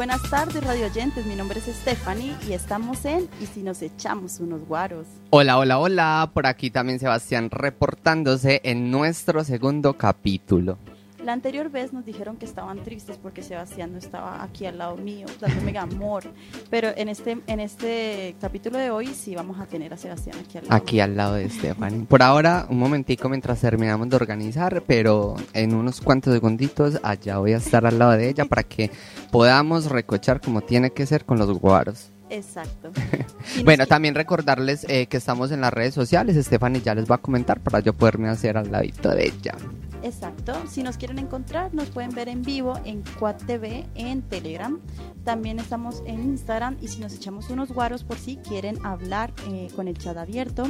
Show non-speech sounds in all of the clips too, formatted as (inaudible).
buenas tardes, radio oyentes. Mi nombre es Stephanie y estamos en Y si nos echamos unos guaros. Hola, hola, hola. Por aquí también Sebastián reportándose en nuestro segundo capítulo. La anterior vez nos dijeron que estaban tristes porque Sebastián no estaba aquí al lado mío, dándome amor. Pero en este, en este capítulo de hoy sí vamos a tener a Sebastián aquí al lado. Aquí al lado de Stephanie. Por ahora, un momentico mientras terminamos de organizar, pero en unos cuantos segunditos allá voy a estar al lado de ella para que podamos recochar como tiene que ser con los guaros. Exacto. (laughs) bueno, también recordarles eh, que estamos en las redes sociales. Stephanie ya les va a comentar para yo poderme hacer al ladito de ella. Exacto. Si nos quieren encontrar, nos pueden ver en vivo en Quad TV en Telegram. También estamos en Instagram y si nos echamos unos guaros por si quieren hablar eh, con el chat abierto.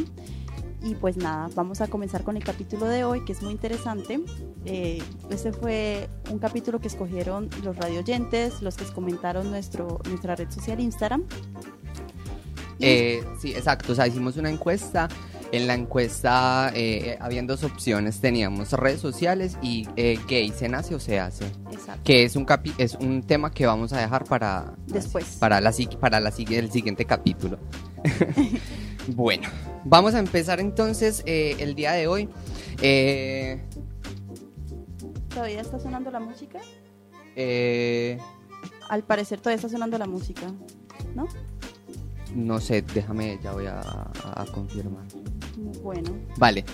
Y pues nada, vamos a comenzar con el capítulo de hoy, que es muy interesante. Este fue un capítulo que escogieron los radioyentes, los que comentaron nuestro, nuestra red social Instagram. Eh, sí, exacto. O sea, hicimos una encuesta. En la encuesta eh, habían dos opciones. Teníamos redes sociales y eh, gay, ¿se nace o se hace? Exacto. Que es un, capi es un tema que vamos a dejar para... Después. Para, la, para la, el siguiente capítulo. (laughs) bueno, vamos a empezar entonces eh, el día de hoy. Eh, ¿Todavía está sonando la música? Eh, Al parecer todavía está sonando la música, ¿no? No sé, déjame, ya voy a, a confirmar. Bueno. Vale.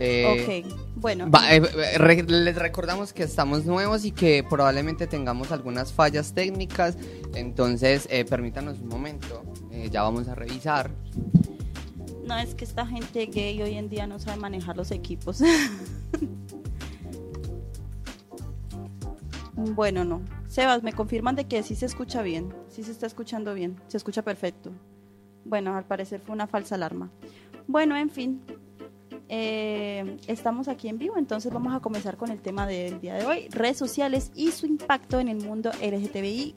Eh, ok, bueno. Va, eh, re, les recordamos que estamos nuevos y que probablemente tengamos algunas fallas técnicas. Entonces, eh, permítanos un momento. Eh, ya vamos a revisar. No, es que esta gente gay hoy en día no sabe manejar los equipos. (laughs) bueno, no. Sebas, me confirman de que sí se escucha bien. Sí se está escuchando bien. Se escucha perfecto. Bueno, al parecer fue una falsa alarma. Bueno, en fin. Eh, estamos aquí en vivo, entonces vamos a comenzar con el tema del día de hoy, redes sociales y su impacto en el mundo LGTBIQ+.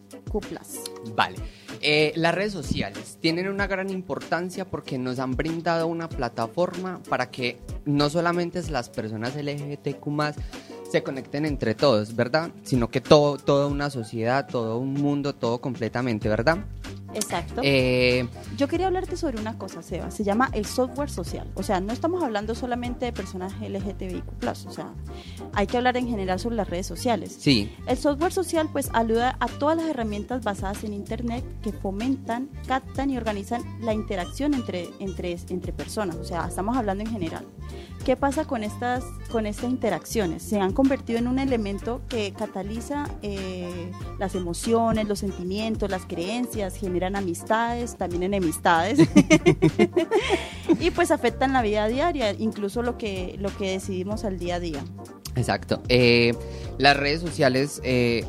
Vale. Eh, las redes sociales tienen una gran importancia porque nos han brindado una plataforma para que no solamente las personas LGBTQ se conecten entre todos, ¿verdad? Sino que todo, toda una sociedad, todo un mundo, todo completamente, ¿verdad? Exacto. Eh, Yo quería hablarte sobre una cosa, Seba. Se llama el software social. O sea, no estamos hablando solamente de personas LGTBIQ+. O sea, hay que hablar en general sobre las redes sociales. Sí. El software social, pues, ayuda a todas las herramientas basadas en Internet que fomentan, captan y organizan la interacción entre, entre, entre personas. O sea, estamos hablando en general. ¿Qué pasa con estas, con estas interacciones? Se han convertido en un elemento que cataliza eh, las emociones, los sentimientos, las creencias, generan amistades, también enemistades (laughs) (laughs) y pues afectan la vida diaria, incluso lo que, lo que decidimos al día a día. Exacto. Eh, las redes sociales eh,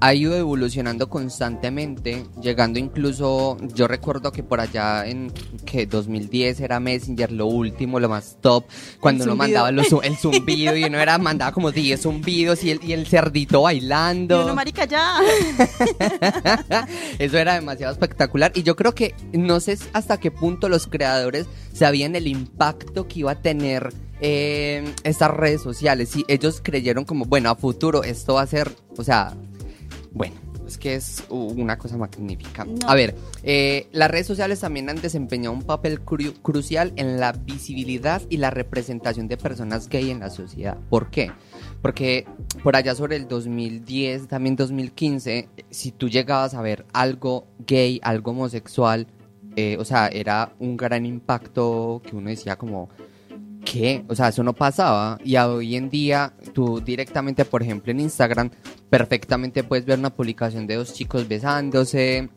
ha ido evolucionando constantemente, llegando incluso, yo recuerdo que por allá en que 2010 era Messenger lo último, lo más top, cuando uno mandaba los, el zumbido y uno era mandaba como 10 zumbidos y el, y el cerdito bailando. Y uno, marica, ya. (laughs) Eso era demasiado espectacular y yo creo que no sé hasta qué punto los creadores sabían el impacto que iba a tener eh, estas redes sociales. Y ellos creyeron como, bueno, a futuro esto va a ser, o sea, bueno, es que es una cosa magnífica. No. A ver, eh, las redes sociales también han desempeñado un papel cru crucial en la visibilidad y la representación de personas gay en la sociedad. ¿Por qué? Porque por allá sobre el 2010, también 2015, si tú llegabas a ver algo gay, algo homosexual, eh, o sea, era un gran impacto que uno decía como, ¿qué? O sea, eso no pasaba. Y hoy en día, tú directamente, por ejemplo, en Instagram, perfectamente puedes ver una publicación de dos chicos besándose.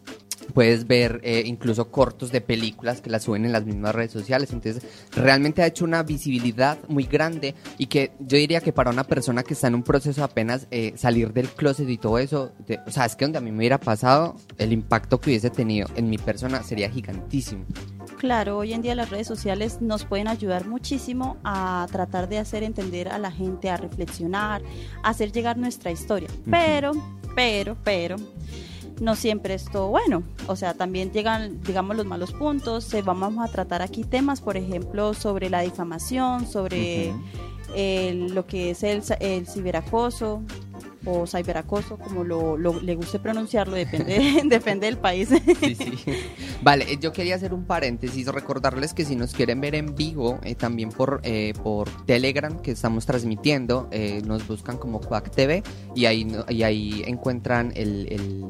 Puedes ver eh, incluso cortos de películas que las suben en las mismas redes sociales. Entonces, realmente ha hecho una visibilidad muy grande y que yo diría que para una persona que está en un proceso apenas eh, salir del closet y todo eso, de- o sea, es que donde a mí me hubiera pasado, el impacto que hubiese tenido en mi persona sería gigantísimo. Claro, hoy en día las redes sociales nos pueden ayudar muchísimo a tratar de hacer entender a la gente, a reflexionar, a hacer llegar nuestra historia. Pero, pero, pero, no siempre es todo bueno. O sea, también llegan, digamos, los malos puntos. Se vamos a tratar aquí temas, por ejemplo, sobre la difamación, sobre el- lo que es el, el ciberacoso. o cyberacoso, como lo, lo- le guste pronunciarlo, depende, (laughs) (laughs) depende del país. Sí, sí. Vale, eh, yo quería hacer un paréntesis, recordarles que si nos quieren ver en vivo, eh, también por, eh, por Telegram, que estamos transmitiendo, eh, nos buscan como Quack TV y ahí, y ahí encuentran el, el,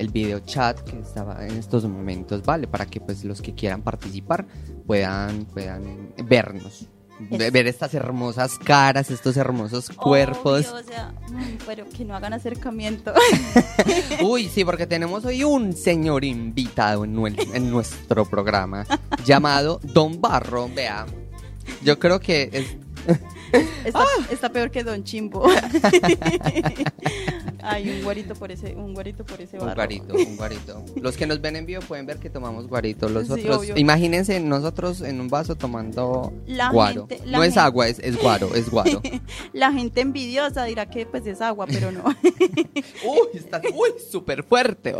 el video chat que estaba en estos momentos, ¿vale? Para que pues los que quieran participar puedan, puedan vernos. Es- Ver estas hermosas caras, estos hermosos cuerpos. Obvio, o sea, pero que no hagan acercamiento. (laughs) Uy, sí, porque tenemos hoy un señor invitado en, en nuestro programa llamado Don Barro. Vea, yo creo que es, Está, está peor que Don Chimbo. (laughs) Ay, un guarito por ese, un guarito por ese un barro. guarito, un guarito. Los que nos ven en vivo pueden ver que tomamos guarito. Los Sí, otros, obvio. imagínense nosotros en un vaso tomando La guaro. gente- la no es agua, es, es guaro, es guaro. (laughs) La gente envidiosa dirá que pues es agua, pero no. (laughs) uy, está uy, súper fuerte.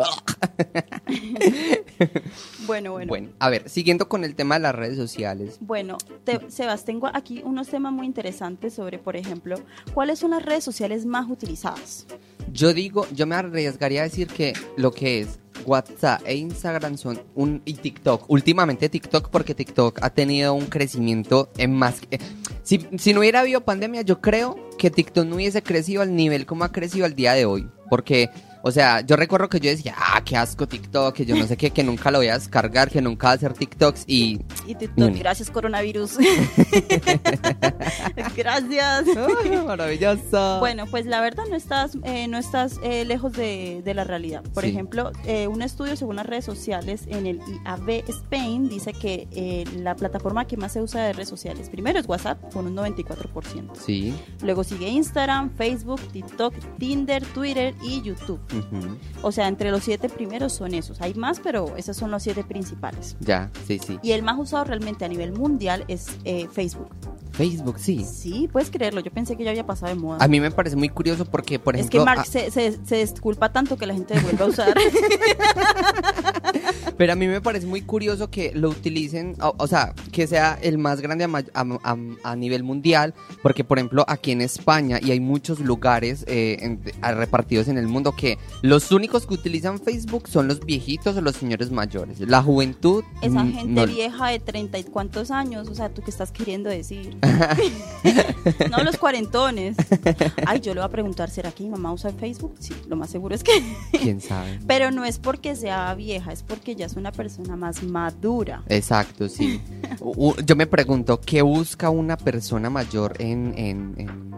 Bueno, bueno. Bueno, a ver, siguiendo con el tema de las redes sociales. Bueno, te- Sebas, tengo aquí unos temas muy interesantes sobre, por ejemplo, cuáles son las redes sociales más utilizadas. Yo digo, yo me arriesgaría a decir que lo que es WhatsApp e Instagram son un y TikTok. Últimamente TikTok porque TikTok ha tenido un crecimiento en más. eh, si, si no hubiera habido pandemia, yo creo que TikTok no hubiese crecido al nivel como ha crecido al día de hoy. Porque, o sea, yo recuerdo que yo decía, ah, qué asco TikTok, que yo no sé qué, que nunca lo voy a descargar, que nunca va a hacer TikToks y Y TikTok, gracias coronavirus. (laughs) gracias. maravilloso. Bueno, pues la verdad no estás, eh, no estás eh, lejos de, de la realidad. Por Sí. ejemplo, eh, un estudio según las redes sociales en el IAB Spain dice que eh, la plataforma que más se usa de redes sociales primero es WhatsApp con un 94%. Sí. Luego sigue Instagram, Facebook, TikTok, Tinder, Twitter y YouTube. O sea, entre los siete primeros son esos. Hay más, pero esos son los siete principales. Ya, sí, sí. Y el más usado realmente a nivel mundial es eh, Facebook. Facebook, sí. Sí, puedes creerlo. Yo pensé que ya había pasado de moda. A mí me parece muy curioso porque, por es ejemplo, que Mark a- se, se, se disculpa tanto que la gente vuelve a usar. (laughs) (laughs) Pero a mí me parece muy curioso que lo utilicen, o, o sea, que sea el más grande a, a- a- nivel mundial, porque por ejemplo aquí en España y hay muchos lugares eh, en- a- repartidos en el mundo que los únicos que utilizan Facebook son los viejitos o los señores mayores. La juventud... Esa mm, gente no- vieja de treinta y cuántos años, o sea, ¿tú qué estás queriendo decir? (laughs) no los cuarentones. Ay, yo le voy a preguntar, ¿será que mi mamá usa Facebook? Sí, lo más seguro es que... ¿Quién sabe? (laughs) Pero no es porque sea vieja, es porque ya es una persona más madura. Exacto, sí. (laughs) Yo me pregunto, ¿qué busca una persona mayor en, en, en,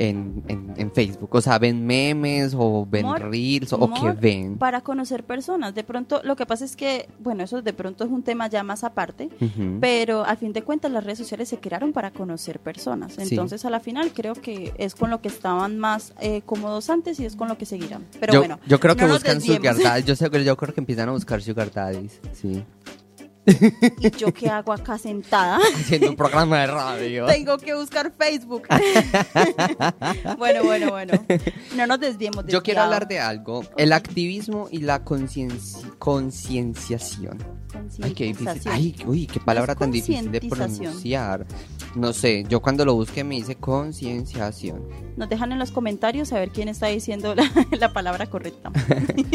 en, en- en Facebook? O sea, ¿ven memes o ven reels o qué ven? Para conocer personas. De pronto, lo que pasa es que, bueno, eso de pronto es un tema ya más aparte. Pero al fin de cuentas las redes sociales se crearon para conocer personas. Sí. Entonces a la final creo que es con lo que estaban más eh, cómodos antes y es con lo que seguirán. Pero yo, bueno, yo creo que no buscan sugar daddies. Yo, (laughs) sé- yo creo que empiezan a buscar sugar daddies. Sí. ¿Y yo qué hago acá sentada? (laughs) Haciendo un programa de radio. Tengo que buscar Facebook. (laughs) bueno, bueno, bueno. No nos desviemos. Yo quiero desviado. hablar de algo. El activismo y la concienci- concienciación. Ay, qué difícil. Ay, uy, qué palabra tan difícil de pronunciar. No sé, yo cuando lo busqué me dice concienciación. Nos dejan en los comentarios saber quién está diciendo la, (laughs) la palabra correcta.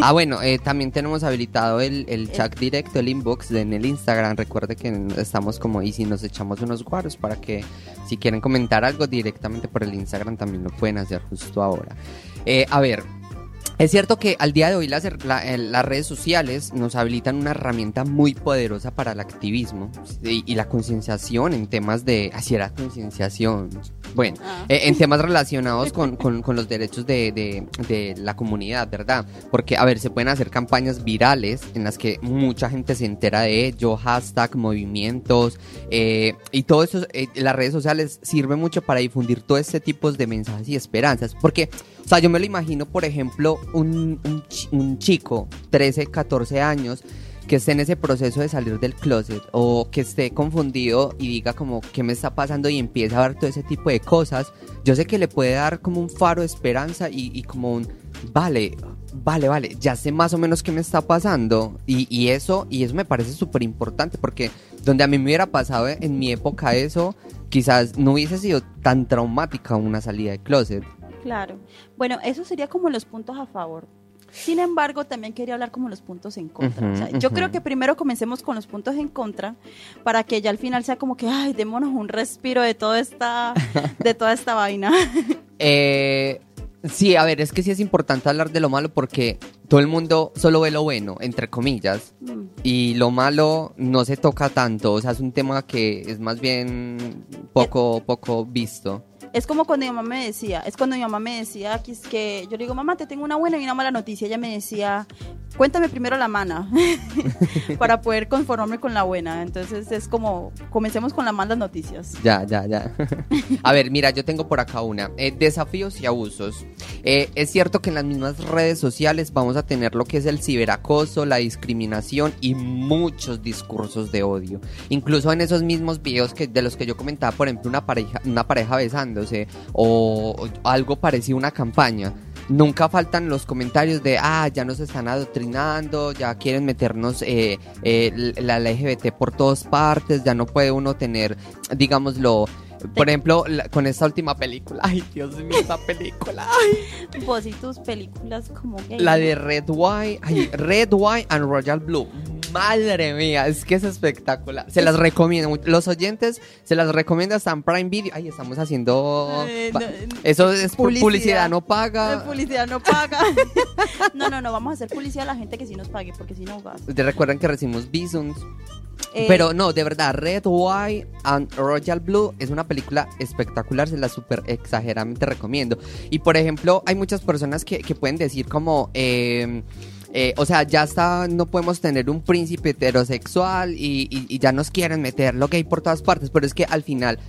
Ah, bueno, eh, también tenemos habilitado el, el chat directo, el inbox de- en el Instagram. Recuerde que estamos como y si nos echamos unos guaros para que si quieren comentar algo directamente por el Instagram también lo pueden hacer justo ahora. Eh, a ver. Es cierto que al día de hoy las, la- eh, las redes sociales nos habilitan una herramienta muy poderosa para el activismo y, y la concienciación en temas de... Así era concienciación. Bueno, Ah. eh, en temas relacionados con, con- con los derechos de, de- de la comunidad, ¿verdad? Porque, a ver, se pueden hacer campañas virales en las que mucha gente se entera de ello, hashtag, movimientos, eh, y todo eso, eh, las redes sociales sirven mucho para difundir todo este tipo de mensajes y esperanzas. Porque, o sea, yo me lo imagino, por ejemplo, un, un chi- un chico, 13, 14 años, que esté en ese proceso de salir del closet o que esté confundido y diga como qué me está pasando y empieza a ver todo ese tipo de cosas, yo sé que le puede dar como un faro de esperanza y, como un, vale, vale, vale, ya sé más o menos qué me está pasando y, y eso, y eso me parece súper importante porque donde a mí me hubiera pasado en mi época eso, quizás no hubiese sido tan traumática una salida de closet. Claro. Bueno, eso sería como los puntos a favor. Sin embargo, también quería hablar como los puntos en contra. O sea, Ujú, yo creo que primero comencemos con los puntos en contra para que ya al final sea como que, ay, démonos un respiro de toda esta, de toda esta vaina. (laughs) Eh, sí, a ver, es que sí es importante hablar de lo malo porque todo el mundo solo ve lo bueno, entre comillas, Mm. y lo malo no se toca tanto, o sea, es un tema que es más bien poco, poco visto. Es como cuando mi mamá me decía, es cuando mi mamá me decía que, es que yo le digo, mamá, te tengo una buena y una mala noticia. Ella me decía, cuéntame primero la mala (laughs) para poder conformarme con la buena. Entonces es como, comencemos con las malas noticias. Ya, ya, ya. A ver, mira, yo tengo por acá una. Eh, desafíos y abusos. Eh, es cierto que en las mismas redes sociales vamos a tener lo que es el ciberacoso, la discriminación y muchos discursos de odio. Incluso en esos mismos videos que, de los que yo comentaba, por ejemplo, una pareja, una pareja o algo parecido a una campaña. Nunca faltan los comentarios de, ah, ya nos están adoctrinando, ya quieren meternos eh, eh, la LGBT por todas partes, ya no puede uno tener, digámoslo, por ejemplo, la- con esta última película. Ay, Dios mío, esa película. Ay, Vos y tus películas como gay. la de Red White, ay, Red White and Royal Blue. Madre mía, es que es espectacular. Se las recomiendo. Los oyentes se las recomiendo hasta en Prime Video. Ay, estamos haciendo. Eh, pa- no, Eso es pu- publicidad. publicidad, no La paga. publicidad no paga. (laughs) no, no, no, vamos a hacer publicidad a la gente que sí nos pague, porque si no vas. Te recuerdan que recibimos Bisons. Eh, Pero no, de verdad, Red, White and Royal Blue es una película espectacular, se la súper exageradamente recomiendo. Y por ejemplo, hay muchas personas que, que pueden decir como, eh, eh, o sea, ya está, no podemos tener un príncipe heterosexual y, y- y ya nos quieren meter lo gay por todas partes, pero es que al final...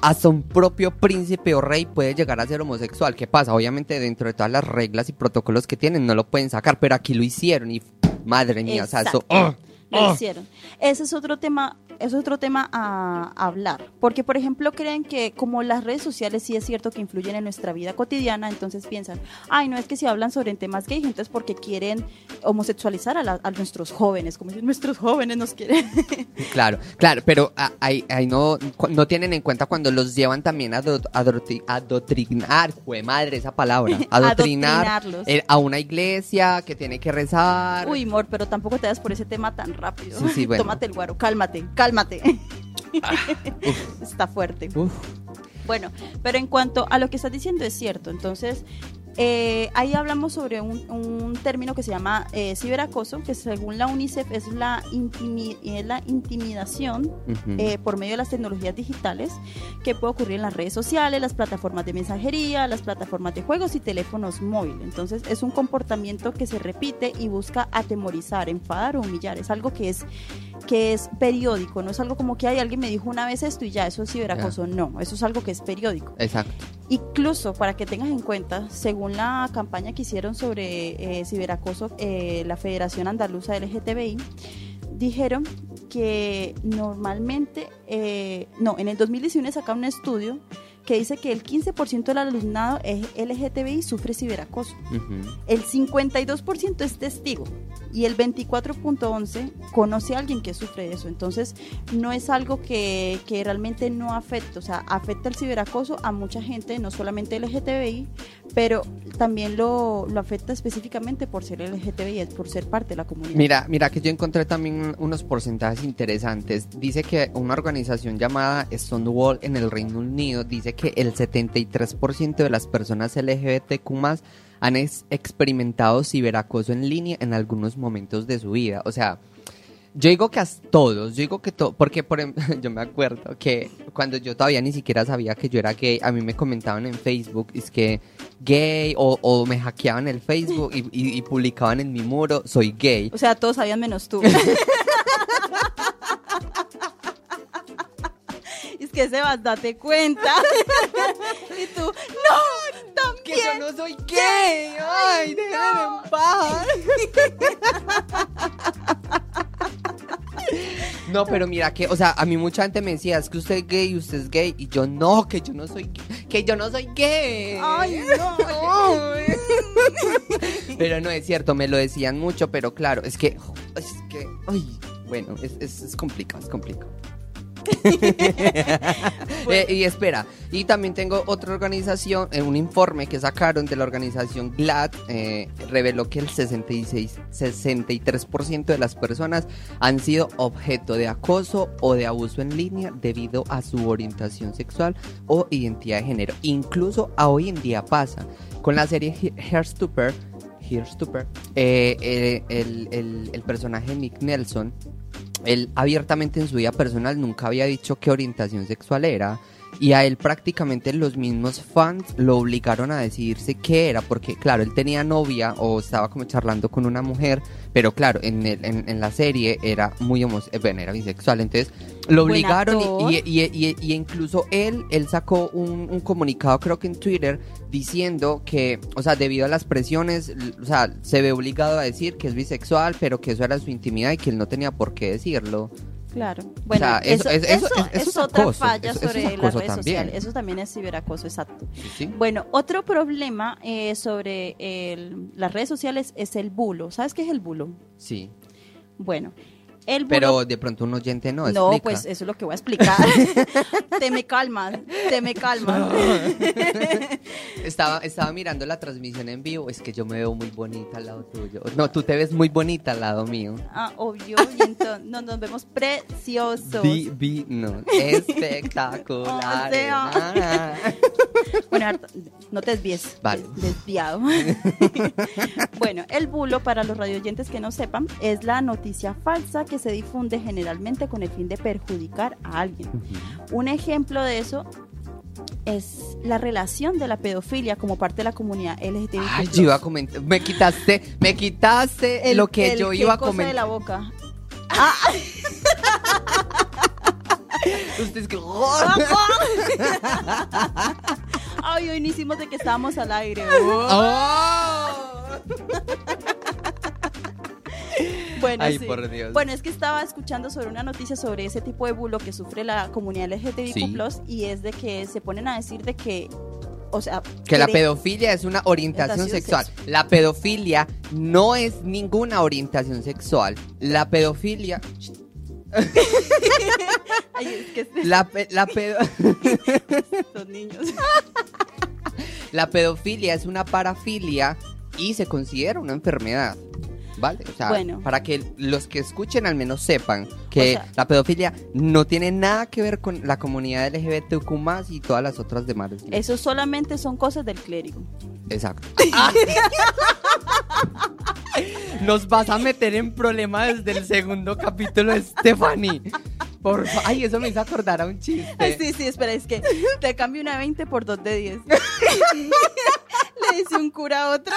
Hasta un propio príncipe o rey puede llegar a ser homosexual. ¿Qué pasa? Obviamente dentro de todas las reglas y protocolos que tienen no lo pueden sacar, pero aquí lo hicieron y madre mía, o sea, eso... lo ¡ah! hicieron. Ese es otro tema, es otro tema a, a hablar, porque por ejemplo creen que como las redes sociales sí es cierto que influyen en nuestra vida cotidiana, entonces piensan, ay, no es que si hablan sobre temas gays, entonces porque quieren homosexualizar a, la- a nuestros jóvenes, como si nuestros jóvenes nos quieren. (laughs) Claro, claro, pero a- ahí, ahí no, no tienen en cuenta cuando los llevan también a ado- adorti- adoctrinar, jue madre esa palabra, (laughs) adoctrinar Adoctrinarlos. a una iglesia que tiene que rezar. Uy, amor, pero tampoco te das por ese tema tan rápido. Sí, sí, (laughs) bueno. Tómate el guaro, cálmate, cálmate. Está fuerte. Uf, Bueno, pero en cuanto a lo que estás diciendo es cierto. Entonces, eh, ahí hablamos sobre un, un término que se llama eh, ciberacoso, que según la UNICEF es la, intimi- es la intimidación ujú. eh, por medio de las tecnologías digitales que puede ocurrir en las redes sociales, las plataformas de mensajería, las plataformas de juegos y teléfonos móviles. Entonces es un comportamiento que se repite y busca atemorizar, enfadar o humillar. Es algo que es que es periódico, no es algo como que hay alguien me dijo una vez esto y ya, eso es ciberacoso. No, eso es algo que es periódico. Exacto. Incluso para que tengas en cuenta, según la campaña que hicieron sobre eh, ciberacoso, eh, la Federación Andaluza LGTBI, dijeron que normalmente, eh, no, en el 2019 sacaron un estudio que dice que el 15% del alumnado es LGTBI sufre ciberacoso, ujú. el 52% es testigo y el 24.11 conoce a alguien que sufre de eso. Entonces, no es algo que, que realmente no afecta, o sea, afecta el ciberacoso a mucha gente, no solamente LGTBI, pero también lo, lo afecta específicamente por ser LGTBI, por ser parte de la comunidad. Mira, mira que yo encontré también unos porcentajes interesantes. Dice que una organización llamada Stonewall en el Reino Unido dice que el 73% de las personas LGBTQ han ex- experimentado ciberacoso en línea en algunos momentos de su vida. O sea, yo digo que a todos, yo digo que todo, porque por ejemplo, (laughs) yo me acuerdo que cuando yo todavía ni siquiera sabía que yo era gay, a mí me comentaban en Facebook, es que gay, o, o me hackeaban el Facebook y, y- y publicaban en mi muro, soy gay. O sea, todos sabían menos tú. (laughs) es que Sebas, date cuenta. (laughs) y tú, no, también. Que yo no soy gay, ay, déjenme en paz. No, pero mira que, o sea, a mí mucha gente me decía, es que usted es gay, usted es gay, y yo no, que yo no soy gay, que yo no soy gay. Ay, (laughs) no. Pero no es cierto, me lo decían mucho, pero claro, es que, es que, ay, bueno, es, es, es complicado, es complicado. (laughs) Eh, y espera, y también tengo otra organización, eh, un informe que sacaron de la organización GLAD, eh, reveló que el 66, 63% de las personas han sido objeto de acoso o de abuso en línea debido a su orientación sexual o identidad de género. Incluso a hoy en día pasa. Con la serie Hairstopper, Hairstopper eh, el, el, el personaje Nick Nelson él abiertamente en su vida personal nunca había dicho qué orientación sexual era. Y a él prácticamente los mismos fans lo obligaron a decidirse qué era, porque claro, él tenía novia o estaba como charlando con una mujer, pero claro, en, el, en, en la serie era muy homosexual, bueno, era bisexual, entonces lo obligaron y, y, y, y incluso él, él sacó un, un comunicado creo que en Twitter diciendo que, o sea, debido a las presiones, o sea, se ve obligado a decir que es bisexual, pero que eso era su intimidad y que él no tenía por qué decirlo. Claro. Bueno, sea, eso, eso- eso- eso, eso- eso es es otra acoso, falla sobre las redes sociales. Eso también es ciberacoso, exacto. ¿sí? Bueno, otro problema eh, sobre el- las redes sociales es el bulo. ¿Sabes qué es el bulo? Sí. Bueno, el. Pero de pronto un oyente no. no, explica. pues eso es lo que voy a explicar. (laughs) (laughs) te me calmas, te me calmas. (laughs) Estaba, estaba mirando la transmisión en vivo. Es que yo me veo muy bonita al lado tuyo. No, tú te ves muy bonita al lado mío. ah, obvio, y entonces no, nos vemos preciosos. Vi, vi, no. Espectacular. O sea. Bueno, no te desvíes. Vale. des- Desviado. bueno, el bulo, para los radioyentes que no sepan, es la noticia falsa que se difunde generalmente con el fin de perjudicar a alguien. Un ejemplo de eso es la relación de la pedofilia como parte de la comunidad LGTBI. Ay, yo iba a comentar. Me quitaste, me quitaste lo que yo iba a de comentar. la boca. (laughs) Usted es que. Ay, hoy no hicimos de que estábamos al aire. ¡Oh! (laughs) (laughs) Bueno, Ay, sí. por Dios. Bueno, es que estaba escuchando sobre una noticia sobre ese tipo de bulo que sufre la comunidad LGTBIQ+, Sí. y es de que se ponen a decir de que, o sea... Que la pedofilia es una orientación Orientación sexual. La pedofilia no es ninguna orientación sexual. La pedofilia. (laughs) Ay, es que es- La, pe- la, pedo- (laughs) estos niños. la pedofilia es una parafilia y se considera una enfermedad. ¿Vale? O sea, Bueno. para que los que escuchen al menos sepan que O sea- la pedofilia no tiene nada que ver con la comunidad LGBTQ y todas las otras demás. Eso solamente son cosas del clérigo. Exacto. (laughs) Nos vas a meter en problemas desde el segundo capítulo, Stephanie. Por Ay, eso me hizo acordar a un chiste. sí, sí, espera, es que te cambio una 20 por 2 de 10. (laughs) Le dice un cura a otro.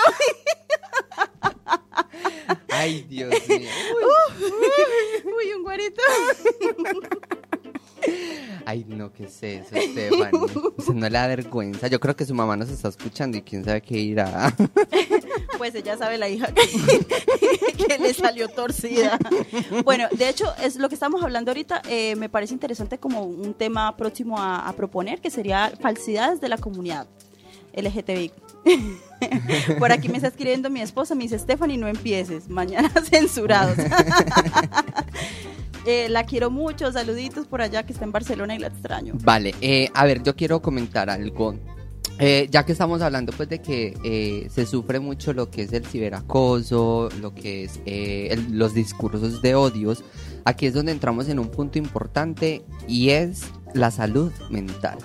(laughs) Ay, Dios mío. Uy, un guarito. (laughs) Ay, no, ¿qué es eso, Stephanie? (laughs) Se no le da vergüenza. Yo creo que su mamá nos está escuchando y quién sabe qué irá. Pues ella sabe la hija que, que le salió torcida. Bueno, de hecho, es lo que estamos hablando ahorita. eh, me parece interesante como un tema próximo a, a proponer, que sería falsidades de la comunidad LGTBI. (laughs) Por aquí me está escribiendo mi esposa, me dice, Stephanie, no empieces, mañana (laughs) censurados. (laughs) Eh, la quiero mucho, saluditos por allá que está en Barcelona y la extraño. Vale, eh, a ver, yo quiero comentar algo. Eh, ya que estamos hablando pues de que se sufre mucho lo que es el ciberacoso, lo que es los discursos de odios, aquí es donde entramos en un punto importante y es la salud mental.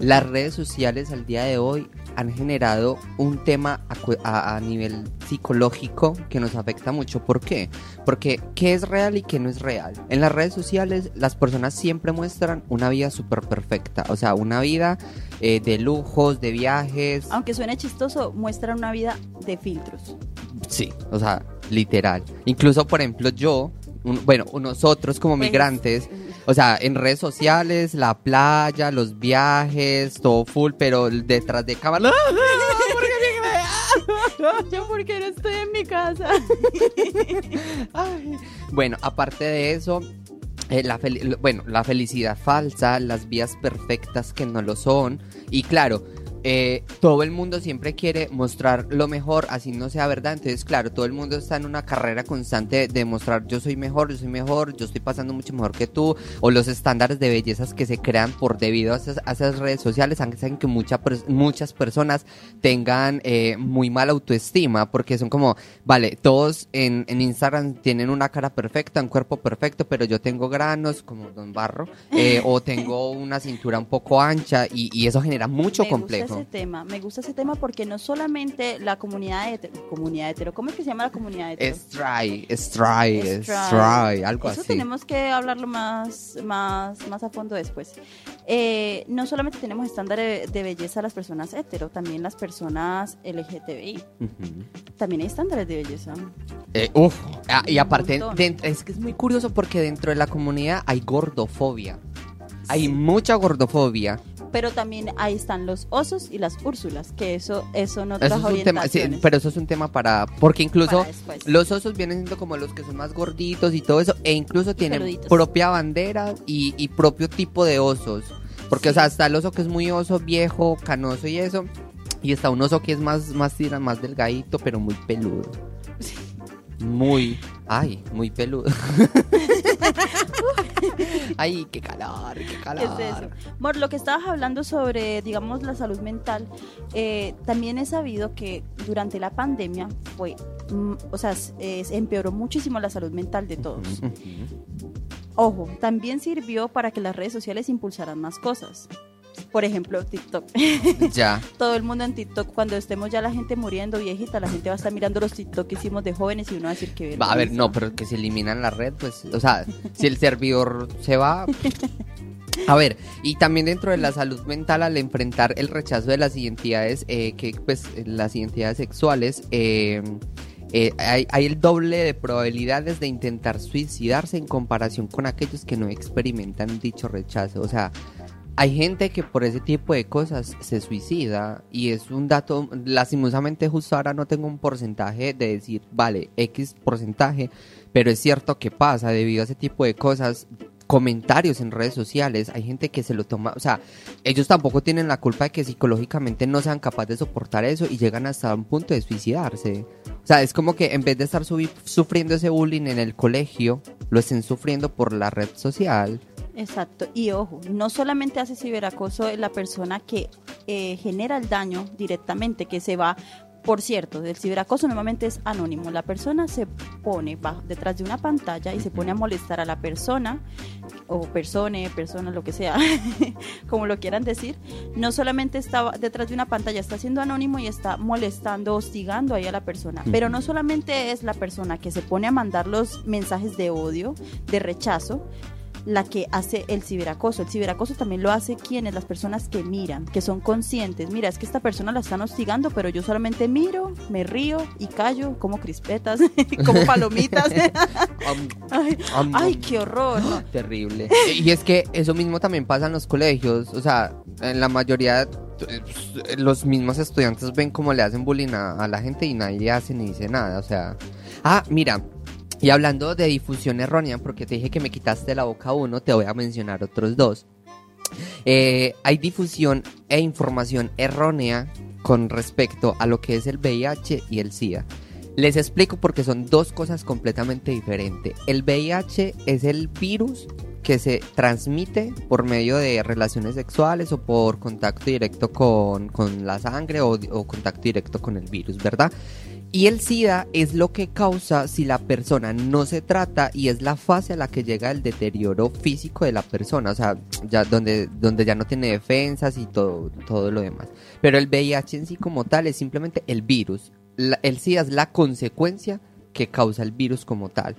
Las redes sociales al día de hoy han generado un tema a, nivel psicológico que nos afecta mucho. ¿Por qué? Porque qué es real y qué no es real. En las redes sociales las personas siempre muestran una vida súper perfecta, o sea, una vida eh, de lujos, de viajes. Aunque suene chistoso, muestra una vida de filtros. Sí, o sea, literal. Incluso, por ejemplo, yo, un- bueno, nosotros como Pues, migrantes, o sea, en redes sociales, la playa, los viajes, todo full, pero detrás de cámara. (laughs) (laughs) Yo porque no estoy en mi casa. (laughs) Ay. Bueno, aparte de eso, eh, la bueno, la felicidad falsa, las vías perfectas que no lo son. Y claro, eh, todo el mundo siempre quiere mostrar lo mejor, así no sea verdad. Entonces, claro, todo el mundo está en una carrera constante de mostrar yo soy mejor, yo soy mejor, yo estoy pasando mucho mejor que tú, o los estándares de bellezas que se crean por debido a esas, redes sociales hacen que mucha, muchas personas tengan eh, muy mala autoestima, porque son como, vale, todos en, en, Instagram tienen una cara perfecta, un cuerpo perfecto, pero yo tengo granos como Don Barro, eh, o tengo una cintura un poco ancha, y, y eso genera mucho complejo ese tema, me gusta ese tema porque no solamente la comunidad hetero, comunidad hetero, ¿cómo es que se llama la comunidad hetero? Stray, stray, stray, algo Eso así. tenemos que hablarlo más, más, más a fondo después. Eh, no solamente tenemos estándares de, belleza las personas hetero, también las personas LGTBI. También hay estándares de belleza. Eh, uf, ah, y aparte, es que es muy curioso porque dentro de la comunidad hay gordofobia. Hay mucha gordofobia pero también ahí están los osos y las úrsulas, que eso, eso no eso es un tema, sí, pero eso es un tema para, porque incluso los osos vienen siendo como los que son más gorditos y todo eso, e incluso tienen propia bandera y, y, propio tipo de osos, porque o sea, está el oso que es muy oso, viejo, canoso y eso, y está un oso que es más, más, más delgadito, pero muy peludo. Muy, ay, muy peludo. (laughs) Ay, qué calor, qué calor. ¿Qué es eso? Mor, lo que estabas hablando sobre, digamos, la salud mental, eh, también he sabido que durante la pandemia fue, mm, o sea, empeoró muchísimo la salud mental de todos. Ojo, también sirvió para que las redes sociales impulsaran más cosas por ejemplo, TikTok. Ya. (laughs) Todo el mundo en TikTok, cuando estemos ya la gente muriendo viejita, la gente va a estar mirando los TikTok que hicimos de jóvenes y uno va a decir que... Va a ver, no, pero que se eliminan la red, pues, o sea, si el servidor se va... (laughs) A ver, y también dentro de la salud mental al enfrentar el rechazo de las identidades, eh, que pues las identidades sexuales, eh, eh, hay, hay, el doble de probabilidades de intentar suicidarse en comparación con aquellos que no experimentan dicho rechazo. O sea, hay gente que por ese tipo de cosas se suicida y es un dato, lastimosamente justo ahora no tengo un porcentaje de decir, vale, X porcentaje, pero es cierto que pasa debido a ese tipo de cosas, comentarios en redes sociales, hay gente que se lo toma, o sea, ellos tampoco tienen la culpa de que psicológicamente no sean capaces de soportar eso y llegan hasta un punto de suicidarse. O sea, es como que en vez de estar sufriendo ese bullying en el colegio, lo estén sufriendo por la red social. Exacto, y ojo, no solamente hace ciberacoso la persona que eh, genera el daño directamente, que se va por cierto, el ciberacoso normalmente es anónimo. La persona se pone detrás de una pantalla y se pone a molestar a la persona, o persone, persona, lo que sea, (laughs) como lo quieran decir. No solamente está detrás de una pantalla, está siendo anónimo y está molestando, hostigando ahí a la persona. Pero no solamente es la persona que se pone a mandar los mensajes de odio, de rechazo, la que hace el ciberacoso. El ciberacoso también lo hace quienes, las personas que miran, que son conscientes. Mira, es que esta persona la están hostigando, pero yo solamente miro, me río y callo como crispetas, (laughs) como (laughs) palomitas. (laughs) ay, qué horror. (gasps) Terrible. Y es que eso mismo también pasa en los colegios. O sea, en la mayoría los mismos estudiantes ven cómo le hacen bullying a, a la gente y nadie hace ni dice nada. O sea, ah, mira, y hablando de difusión errónea, porque te dije que me quitaste la boca uno, te voy a mencionar otros dos. Eh, hay difusión e información errónea con respecto a lo que es el VIH y el SIDA. Les explico porque son dos cosas completamente diferentes. El VIH es el virus que se transmite por medio de relaciones sexuales o por contacto directo con, la sangre o, o contacto directo con el virus, ¿verdad? Y el SIDA es lo que causa si la persona no se trata y es la fase a la que llega el deterioro físico de la persona, o sea, ya donde, donde ya no tiene defensas y todo, todo lo demás. Pero el VIH en sí como tal es simplemente el virus. el SIDA es la consecuencia que causa el virus como tal.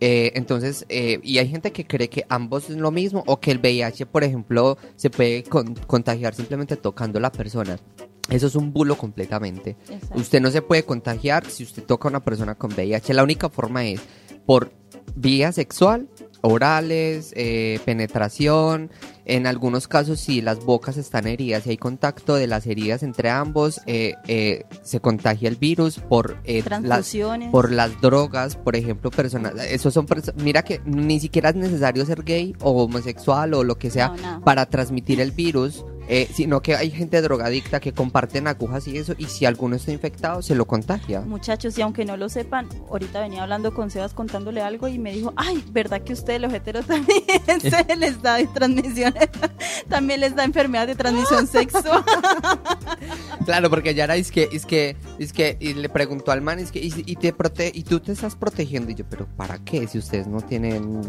Eh, entonces, eh, y hay gente que cree que ambos es lo mismo o que el VIH, por ejemplo, se puede contagiar simplemente tocando a la persona. Eso es un bulo completamente. Usted no se puede contagiar si usted toca a una persona con VIH. La única forma es por vía sexual, orales, eh, penetración. En algunos casos, si las bocas están heridas y hay contacto de las heridas entre ambos, eh, eh, se contagia el virus por las, por las drogas, por ejemplo, personas. Esos son mira que ni siquiera es necesario ser gay o homosexual o lo que sea para transmitir el virus eh, sino que hay gente drogadicta que comparten agujas y eso, y si alguno está infectado, se lo contagia. Muchachos, y aunque no lo sepan, ahorita venía hablando con Sebas contándole algo y me dijo, ay, ¿verdad que ustedes los heteros (laughs) también se (laughs) les da de transmisión, (laughs) también les da enfermedad de transmisión sexual? Claro, porque ya era, es que, es que, es que, y le preguntó al man, es que, y, y te prote y tú te estás protegiendo, y yo, pero ¿para qué si ustedes no tienen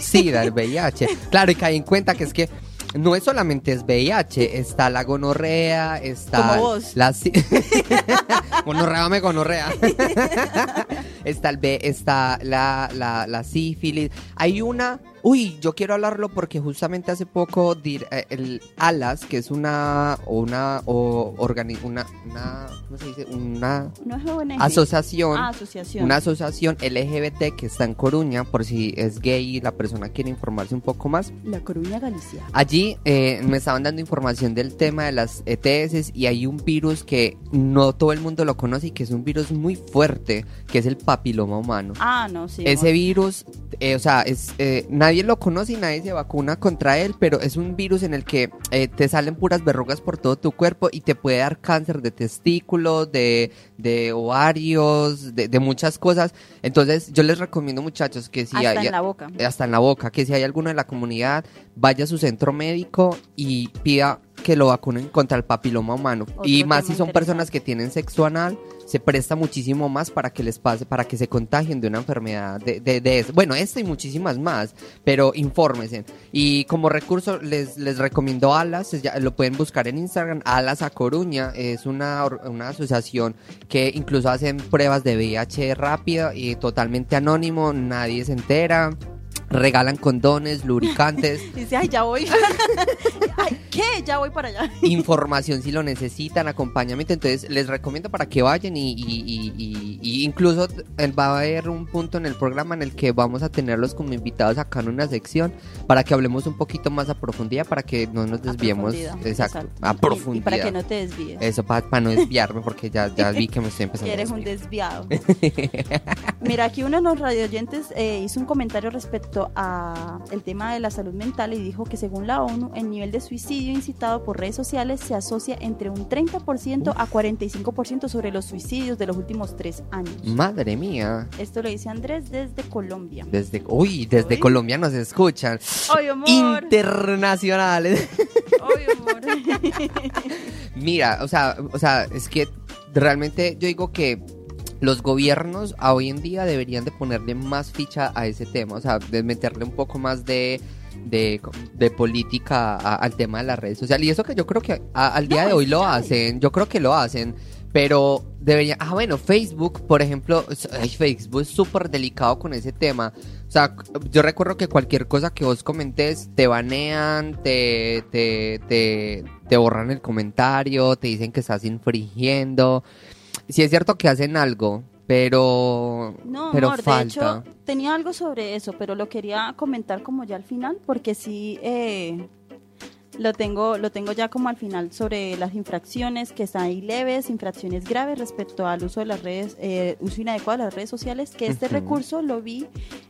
SIDA, el VIH? Claro, y caí en cuenta que es que no es solamente es VIH, está la gonorrea, está Como vos. la (laughs) gonorrea gonorrea. (laughs) está el B, está la, la, la sífilis. Hay una, uy, yo quiero hablarlo porque justamente hace poco dir- eh, el ALAS, que es una una o organi- una, una ¿cómo se dice? Una No asociación Ah, asociación. una asociación LGBT que está en Coruña, por si es gay y la persona quiere informarse un poco más. La Coruña Galicia. Allí eh, me estaban dando información del tema de las ETS y hay un virus que no todo el mundo lo conoce y que es un virus muy fuerte, que es el papiloma humano. Ah, no, sí. Ese virus, eh, o sea, es, eh, nadie lo conoce y nadie se vacuna contra él, pero es un virus en el que eh, te salen puras verrugas por todo tu cuerpo y te puede dar cáncer de testículos, de, de ovarios, de, de muchas cosas. Entonces, yo les recomiendo, muchachos, que si Hasta hay, en la boca. hasta en la boca, que si hay alguno de la comunidad, vaya a su centro médico y pida que lo vacunen contra el papiloma humano. Otro y más si son personas que tienen sexo anal, se presta muchísimo más para que les pase, para que se contagien de una enfermedad de, de, de eso. Bueno, esta y muchísimas más, pero infórmense. Y como recurso les, les recomiendo Alas, ya- lo pueden buscar en Instagram, Alas a Coruña, es una, una asociación que incluso hacen pruebas de VIH rápida y totalmente anónimo, nadie se entera. Regalan condones, lubricantes, (laughs) Dice, ay, ya voy. (laughs) ay, ¿qué? Ya voy para allá. (laughs) información si lo necesitan, acompañamiento. Entonces les recomiendo para que vayan y, y- y- y- incluso va a haber un punto en el programa en el que vamos a tenerlos como invitados acá en una sección para que hablemos un poquito más a profundidad para que no nos desviemos. Exacto, exacto. a profundidad. Y, para que no te desvíes. Eso para no (laughs) desviarme porque ya, ya vi que me estoy empezando que a eres un desviado. (laughs) Mira, aquí uno de los radioyentes eh, hizo un comentario respecto a el tema de la salud mental y dijo que según la ONU, el nivel de suicidio incitado por redes sociales se asocia entre un 30% a 45% sobre los suicidios de los últimos tres años. Madre mía. Esto lo dice Andrés desde Colombia. Desde, uy, desde Uy. Colombia nos escuchan. ¡Ay, amor! Internacionales. ¡Ay, amor! (laughs) Mira, o sea, o sea, es que realmente yo digo que los gobiernos a hoy en día deberían de ponerle más ficha a ese tema, o sea, de meterle un poco más de de, de política a- al tema de las redes sociales. Y eso que yo creo que a- al día No, de hoy lo hacen, yo creo que lo hacen, pero debería, ah bueno, Facebook, por ejemplo, ay, Facebook es súper delicado con ese tema. O sea, yo recuerdo que cualquier cosa que vos comentes te banean, te, te, te, te borran el comentario, te dicen que estás infringiendo. Sí es cierto que hacen algo, pero, No, pero amor, falta. de hecho, tenía algo sobre eso, pero lo quería comentar como ya al final, porque sí eh, lo tengo, lo tengo ya como al final sobre las infracciones que están ahí leves, infracciones graves respecto al uso de las redes, eh, uso inadecuado de las redes sociales, que este recurso lo vi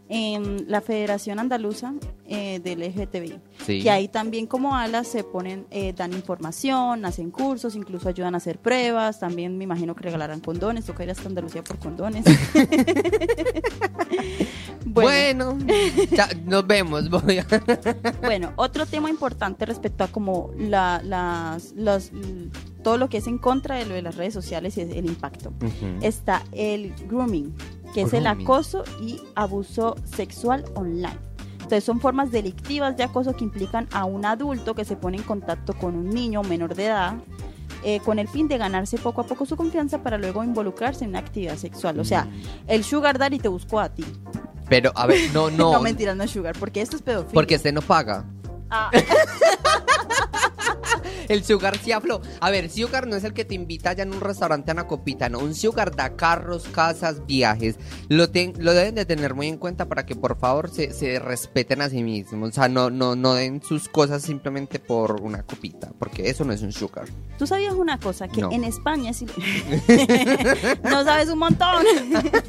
en la Federación Andaluza eh, del LGTBI. Sí. Que ahí también como alas se ponen, eh, dan información, hacen cursos, incluso ayudan a hacer pruebas, también me imagino que regalarán condones, toca ir hasta Andalucía por condones. (laughs) bueno, Bueno, ya, nos vemos. Voy a... (laughs) bueno, otro tema importante respecto a como la, las, los, l- todo lo que es en contra de lo de las redes sociales y el impacto. Está el grooming, que es el acoso y abuso sexual online. Entonces son formas delictivas de acoso que implican a un adulto que se pone en contacto con un niño menor de edad eh, con el fin de ganarse poco a poco su confianza para luego involucrarse en una actividad sexual. O sea, Mm. el sugar daddy te buscó a ti. Pero, a ver, no, (laughs) no. No, mentira, no es sugar, porque esto es pedofilia. porque este no paga. Ah, (laughs) El sugar sí habló. A ver, sugar no es el que te invita allá en un restaurante a una copita, no. Un sugar da carros, casas, viajes. Lo, ten- lo deben de tener muy en cuenta para que por favor se, se respeten a sí mismos. O sea, no, no, no den sus cosas simplemente por una copita, porque eso no es un sugar. Tú sabías una cosa, que No. en España es (laughs) No sabes un montón.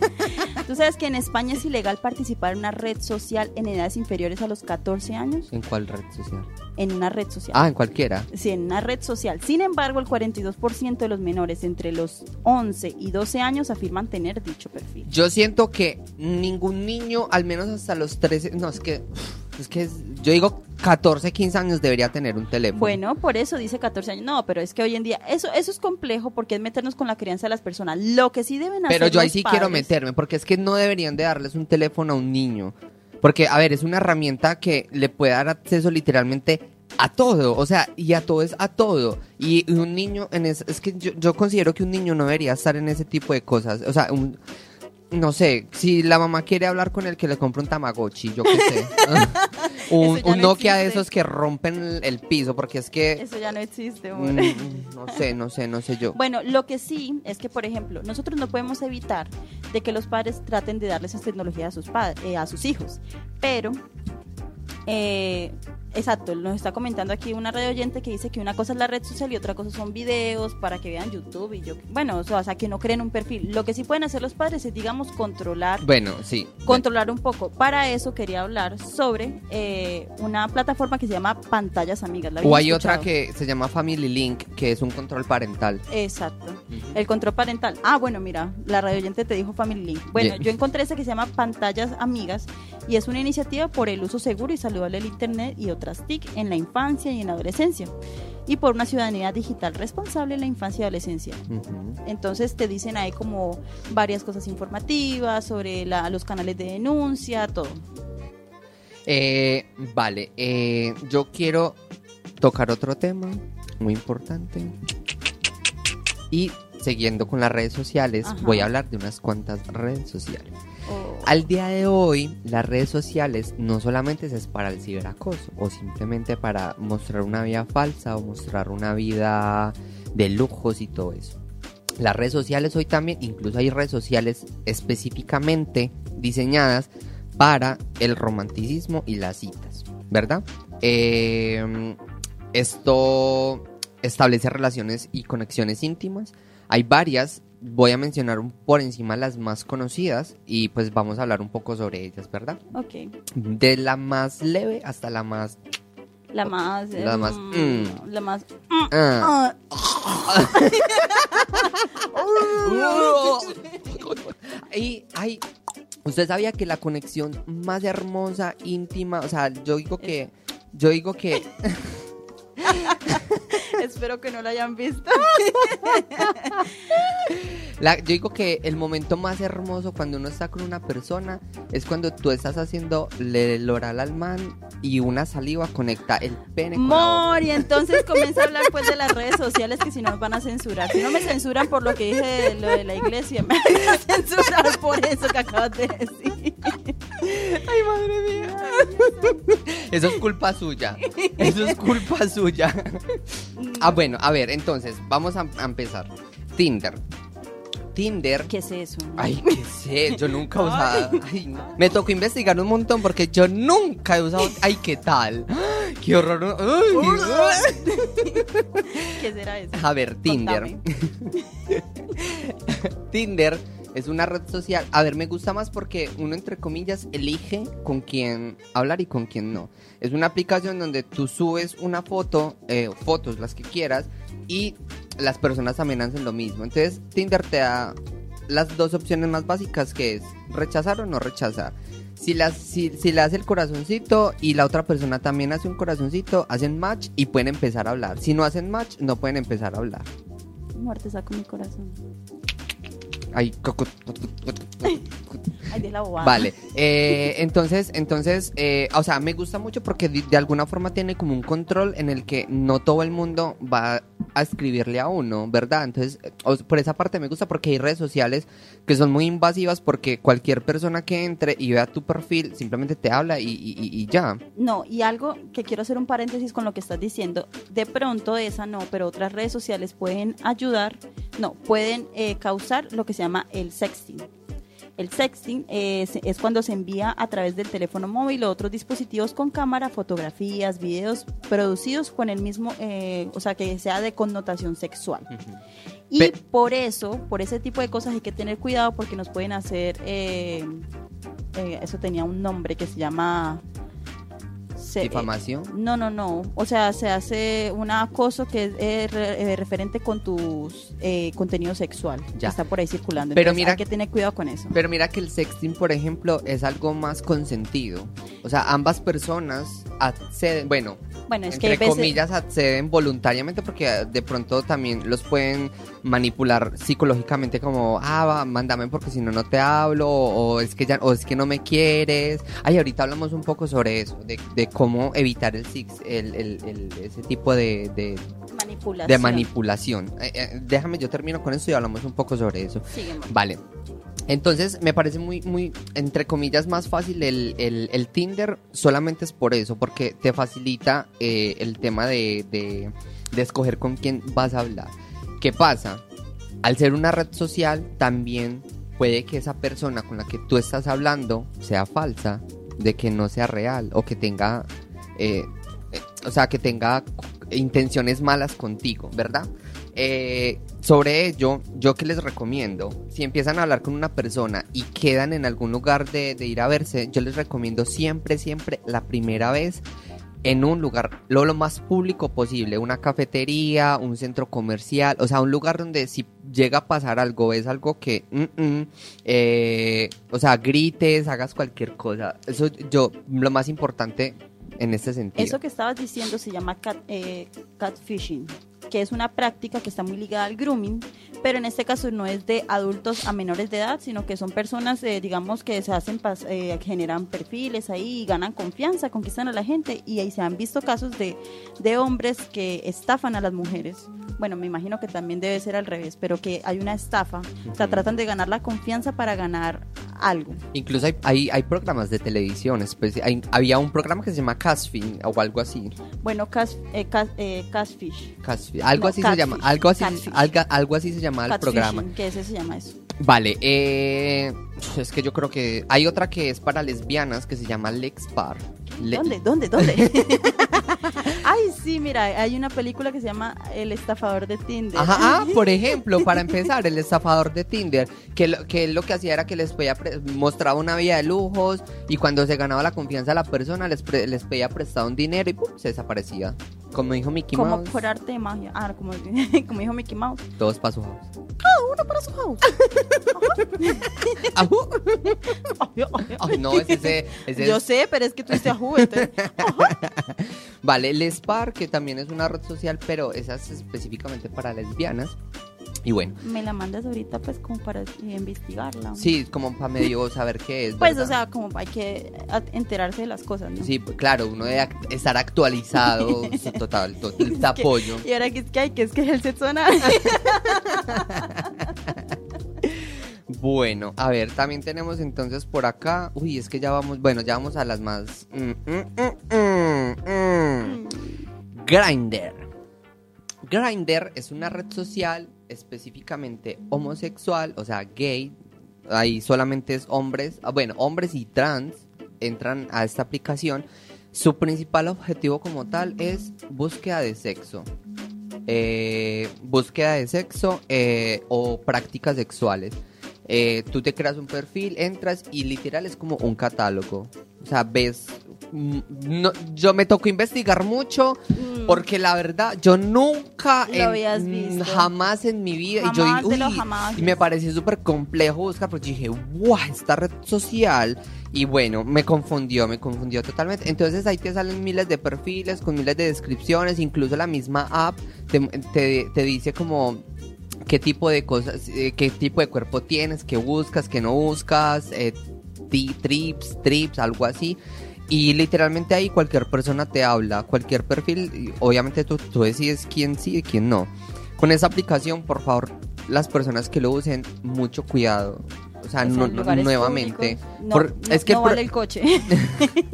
(laughs) Tú sabes que en España es ilegal participar en una red social en edades inferiores a los 14 años. ¿En cuál red social? En una red social. Ah, en cualquiera. Sí, en una red social. Sin embargo, el 42% de los menores entre los 11 y 12 años afirman tener dicho perfil. Yo siento que ningún niño, al menos hasta los 13, no, es que, es que es- yo digo 14, 15 años debería tener un teléfono. Bueno, por eso dice 14 años. No, pero es que hoy en día eso eso es complejo porque es meternos con la crianza de las personas. Lo que sí deben hacer Pero yo ahí sí quiero meterme, porque es que no deberían de darles un teléfono a un niño. Porque, a ver, es una herramienta que le puede dar acceso literalmente a todo, o sea, y a todo es a todo. Y un niño, en es, es que yo, yo considero que un niño no debería estar en ese tipo de cosas. O sea, un, no sé, si la mamá quiere hablar con el que le compre un Tamagotchi, yo qué sé. (laughs) un, ya un no Nokia de esos que rompen el, el piso, porque es que... Eso ya no existe. amor. mm, no sé, no sé, no sé yo. Bueno, lo que sí es que, por ejemplo, nosotros no podemos evitar de que los padres traten de darles esas tecnologías a sus padres, a sus hijos, pero eh, exacto, nos está comentando aquí una radio oyente que dice que una cosa es la red social y otra cosa son videos para que vean YouTube y yo, bueno, o sea, o sea, que no creen un perfil. Lo que sí pueden hacer los padres es, digamos, controlar Bueno, sí. controlar un poco. Para eso quería hablar sobre eh, una plataforma que se llama Pantallas Amigas. ¿La O hay otra que se llama Family Link, que es un control parental. Exacto. El control parental. Ah, bueno, mira, la radio oyente te dijo Family Link. Bueno, yo encontré ese que se llama Pantallas Amigas y es una iniciativa por el uso seguro y saludable del Internet y otras TIC en la infancia y en la adolescencia y por una ciudadanía digital responsable en la infancia y adolescencia. Entonces te dicen ahí como varias cosas informativas sobre la- los canales de denuncia, todo. Eh, vale, eh, yo quiero tocar otro tema muy importante. Y siguiendo con las redes sociales, Ajá. voy a hablar de unas cuantas redes sociales. O- Al día de hoy, las redes sociales no solamente es para el ciberacoso o simplemente para mostrar una vida falsa o mostrar una vida de lujos y todo eso. Las redes sociales hoy también, incluso hay redes sociales específicamente diseñadas para el romanticismo y las citas, ¿verdad? Eh, esto establece relaciones y conexiones íntimas. Hay varias, voy a mencionar por encima las más conocidas y pues vamos a hablar un poco sobre ellas, ¿verdad? ok. De la más leve hasta la más... La más. La más, mm, mm. La más. Ah. ah, (laughs) y hay... ¿Usted sabía que la conexión más hermosa, íntima, o sea, yo digo que... Yo digo que... (laughs) (laughs) espero que no la hayan visto. (laughs) La- yo digo que el momento más hermoso cuando uno está con una persona es cuando tú estás haciendo el oral al man y una saliva conecta el pene con. Mor, y (laughs) entonces comienza a habar pues de las redes sociales que si no nos van a censurar. Si no me censuran por lo que dije de lo de la iglesia, me van a censurar por eso que acabas de decir. Ay, madre mía. Eso es culpa suya. Eso es culpa suya. Ah, bueno, a ver, entonces, vamos a, a empezar. Tinder. Tinder. ¿Qué es eso? Ay, qué sé, yo nunca he usado. Ay, no. Me tocó investigar un montón porque yo nunca he usado. Ay, ¿qué tal? (gasps) Qué horror. Ay, ¿Qué será eso? A ver, Tinder. (laughs) Tinder es una red social. A ver, me gusta más porque uno, entre comillas, elige con quién hablar y con quién no. Es una aplicación donde tú subes una foto, eh, fotos, las que quieras, y las personas también hacen lo mismo. Entonces, Tinder te da las dos opciones más básicas que es rechazar o no rechazar. Si, las, si, si le hace el corazoncito y la otra persona también hace un corazoncito, hacen match y pueden empezar a hablar. Si no hacen match, no pueden empezar a hablar. Muerte, saco mi corazón. Ay, Ay, de la bobada. Vale, eh, entonces, entonces, eh, o sea, me gusta mucho porque de, de alguna forma tiene como un control en el que no todo el mundo va a escribirle a uno, ¿verdad? Entonces, por esa parte me gusta porque hay redes sociales que son muy invasivas porque cualquier persona que entre y vea tu perfil simplemente te habla y, y- y- y ya. No, y algo que quiero hacer un paréntesis con lo que estás diciendo. De pronto esa no, pero otras redes sociales pueden ayudar, no, pueden eh, causar lo que se llama el sexting. El sexting es, es cuando se envía a través del teléfono móvil o otros dispositivos con cámara, fotografías, videos producidos con el mismo, eh, o sea, que sea de connotación sexual. Y Pe- por eso, por ese tipo de cosas hay que tener cuidado porque nos pueden hacer, eh, eh, eso tenía un nombre que se llama se- difamación. No, no, no. O sea, se hace un acoso que es eh, eh, referente con tus eh, contenido sexual. Ya. Que está por ahí circulando. Pero Entonces, mira- hay que tener cuidado con eso. Pero mira que el sexting, por ejemplo, es algo más consentido. O sea, ambas personas acceden, bueno, Bueno, es que hay entre veces... comillas acceden voluntariamente porque eh, de pronto también los pueden manipular psicológicamente como, ah, va, mándame porque si no no te hablo o, o es que ya o es que no me quieres. Ay, ahorita hablamos un poco sobre eso, de, de cómo evitar el, el, el- el- ese tipo de, de, manipulación. de manipulación. Eh, eh, déjame, yo termino con esto y hablamos un poco sobre eso. Sigue, Mónica. Vale. Entonces me parece muy, muy, entre comillas, más fácil el, el- Tinder solamente es por eso, porque te facilita eh, el tema de, de- de escoger con quién vas a hablar. ¿Qué pasa? Al ser una red social, también puede que esa persona con la que tú estás hablando sea falsa, de que no sea real o que tenga, eh, eh, o sea, que tenga intenciones malas contigo, ¿verdad? Eh, sobre ello, yo que les recomiendo, si empiezan a hablar con una persona y quedan en algún lugar de, ir a verse, yo les recomiendo siempre, siempre la primera vez en un lugar lo, lo más público posible, una cafetería, un centro comercial, o sea, un lugar donde si llega a pasar algo, es algo que, mm, mm, eh, o sea, grites, hagas cualquier cosa. Eso yo, lo más importante en este sentido. Eso que estabas diciendo se llama cat, eh, catfishing, que es una práctica que está muy ligada al grooming, pero en este caso no es de adultos a menores de edad, sino que son personas, eh, digamos, que se hacen, eh, generan perfiles ahí, ganan confianza, conquistan a la gente y ahí se han visto casos de, de hombres que estafan a las mujeres. Bueno, me imagino que también debe ser al revés, pero que hay una estafa, o sea, tratan de ganar la confianza para ganar algo. Incluso hay, hay, hay programas de televisión, espe- hay- había un programa que se llama Casfin o algo así. Bueno, cas, eh, cas- eh, catfish. Casfi- algo No, así se llama, algo así, algo así se llama el programa. que ese se llama eso. Vale, eh, es que yo creo que hay otra que es para lesbianas que se llama Lex Bar. Le- ¿Dónde? ¿Dónde? ¿Dónde? (laughs) Ay, sí, mira, hay una película que se llama El estafador de Tinder. Ajá, ah, por ejemplo, para empezar, el estafador de Tinder, que lo que, lo que hacía era que les pedía pre- mostraba una vida de lujos y cuando se ganaba la confianza de la persona les, pre- les pedía prestado un dinero y ¡pum! se desaparecía. Como dijo Mickey Como Mouse, por arte de magia. Ah, como, (laughs) como dijo Mickey Mouse. todos para su house. Uno para su house. Ajú. (laughs) Ay, no, ese, ese, ese Yo es- sé, pero es que tú dices ajú, entonces, Vale, el Spar, que también es una red social, pero esa es específicamente para lesbianas. Y bueno, Me la mandas ahorita, pues, como para investigarla. sí, como para medio saber qué es. Pues, ¿verdad? o sea, como hay que enterarse de las cosas, ¿no? Sí, pues, claro, uno debe act- estar actualizado, (laughs) total, total, te apoyo. Y ahora que es que hay, que es que el sexo. (laughs) Bueno, a ver, también tenemos entonces por acá, uy, es que ya vamos, bueno, ya vamos a las más... Mm, mm, mm, mm, mm. Grindr. Grindr es una red social específicamente homosexual, o sea, gay. Ahí solamente es hombres, ah, bueno, hombres y trans entran a esta aplicación. Su principal objetivo como tal es búsqueda de sexo. Eh, búsqueda de sexo eh, o prácticas sexuales. Eh, tú te creas un perfil, entras y literal es como un catálogo. O sea, ves... mm, no- yo me tocó investigar mucho Mm. porque la verdad, yo nunca, Lo en- habías mm, visto. jamás en mi vida, y yo de uy, jamás. y me pareció súper complejo buscar, porque dije, wow, esta red social, y bueno, me confundió, me confundió totalmente. Entonces ahí te salen miles de perfiles con miles de descripciones, incluso la misma app te, te- te dice como qué tipo de cosas, eh, qué tipo de cuerpo tienes, qué buscas, qué no buscas, eh, trips, trips, algo así. Y literalmente ahí cualquier persona te habla, cualquier perfil, obviamente tú, tú decides quién sí y quién no. Con esa aplicación, por favor, las personas que lo usen, mucho cuidado. O sea, no- no- nuevamente. Por- es que (laughs) no vale el coche.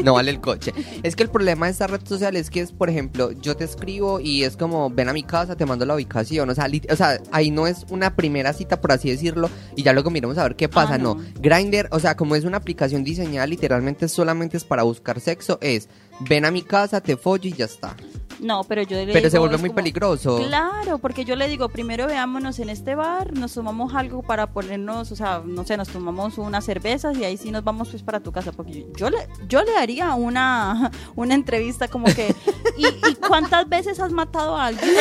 no vale el coche. Es que el problema de esta red social es que es, por ejemplo, yo te escribo y es como, ven a mi casa, te mando la ubicación. O sea, o sea ahí no es una primera cita, por así decirlo, y ya luego miramos a ver qué pasa. Ah, no. no. Grindr, o sea, como es una aplicación diseñada literalmente solamente es para buscar sexo, es, ven a mi casa, te follo y ya está. No, pero yo le Pero digo, se vuelve muy como- peligroso. Claro, porque yo le digo, primero veámonos en este bar, nos tomamos algo para ponernos, o sea, no sé, nos tomamos unas cervezas y ahí sí nos vamos pues para tu casa, porque yo le, yo le haría una, (laughs) una entrevista como que, ¿y, y cuántas veces has matado a alguien? (laughs)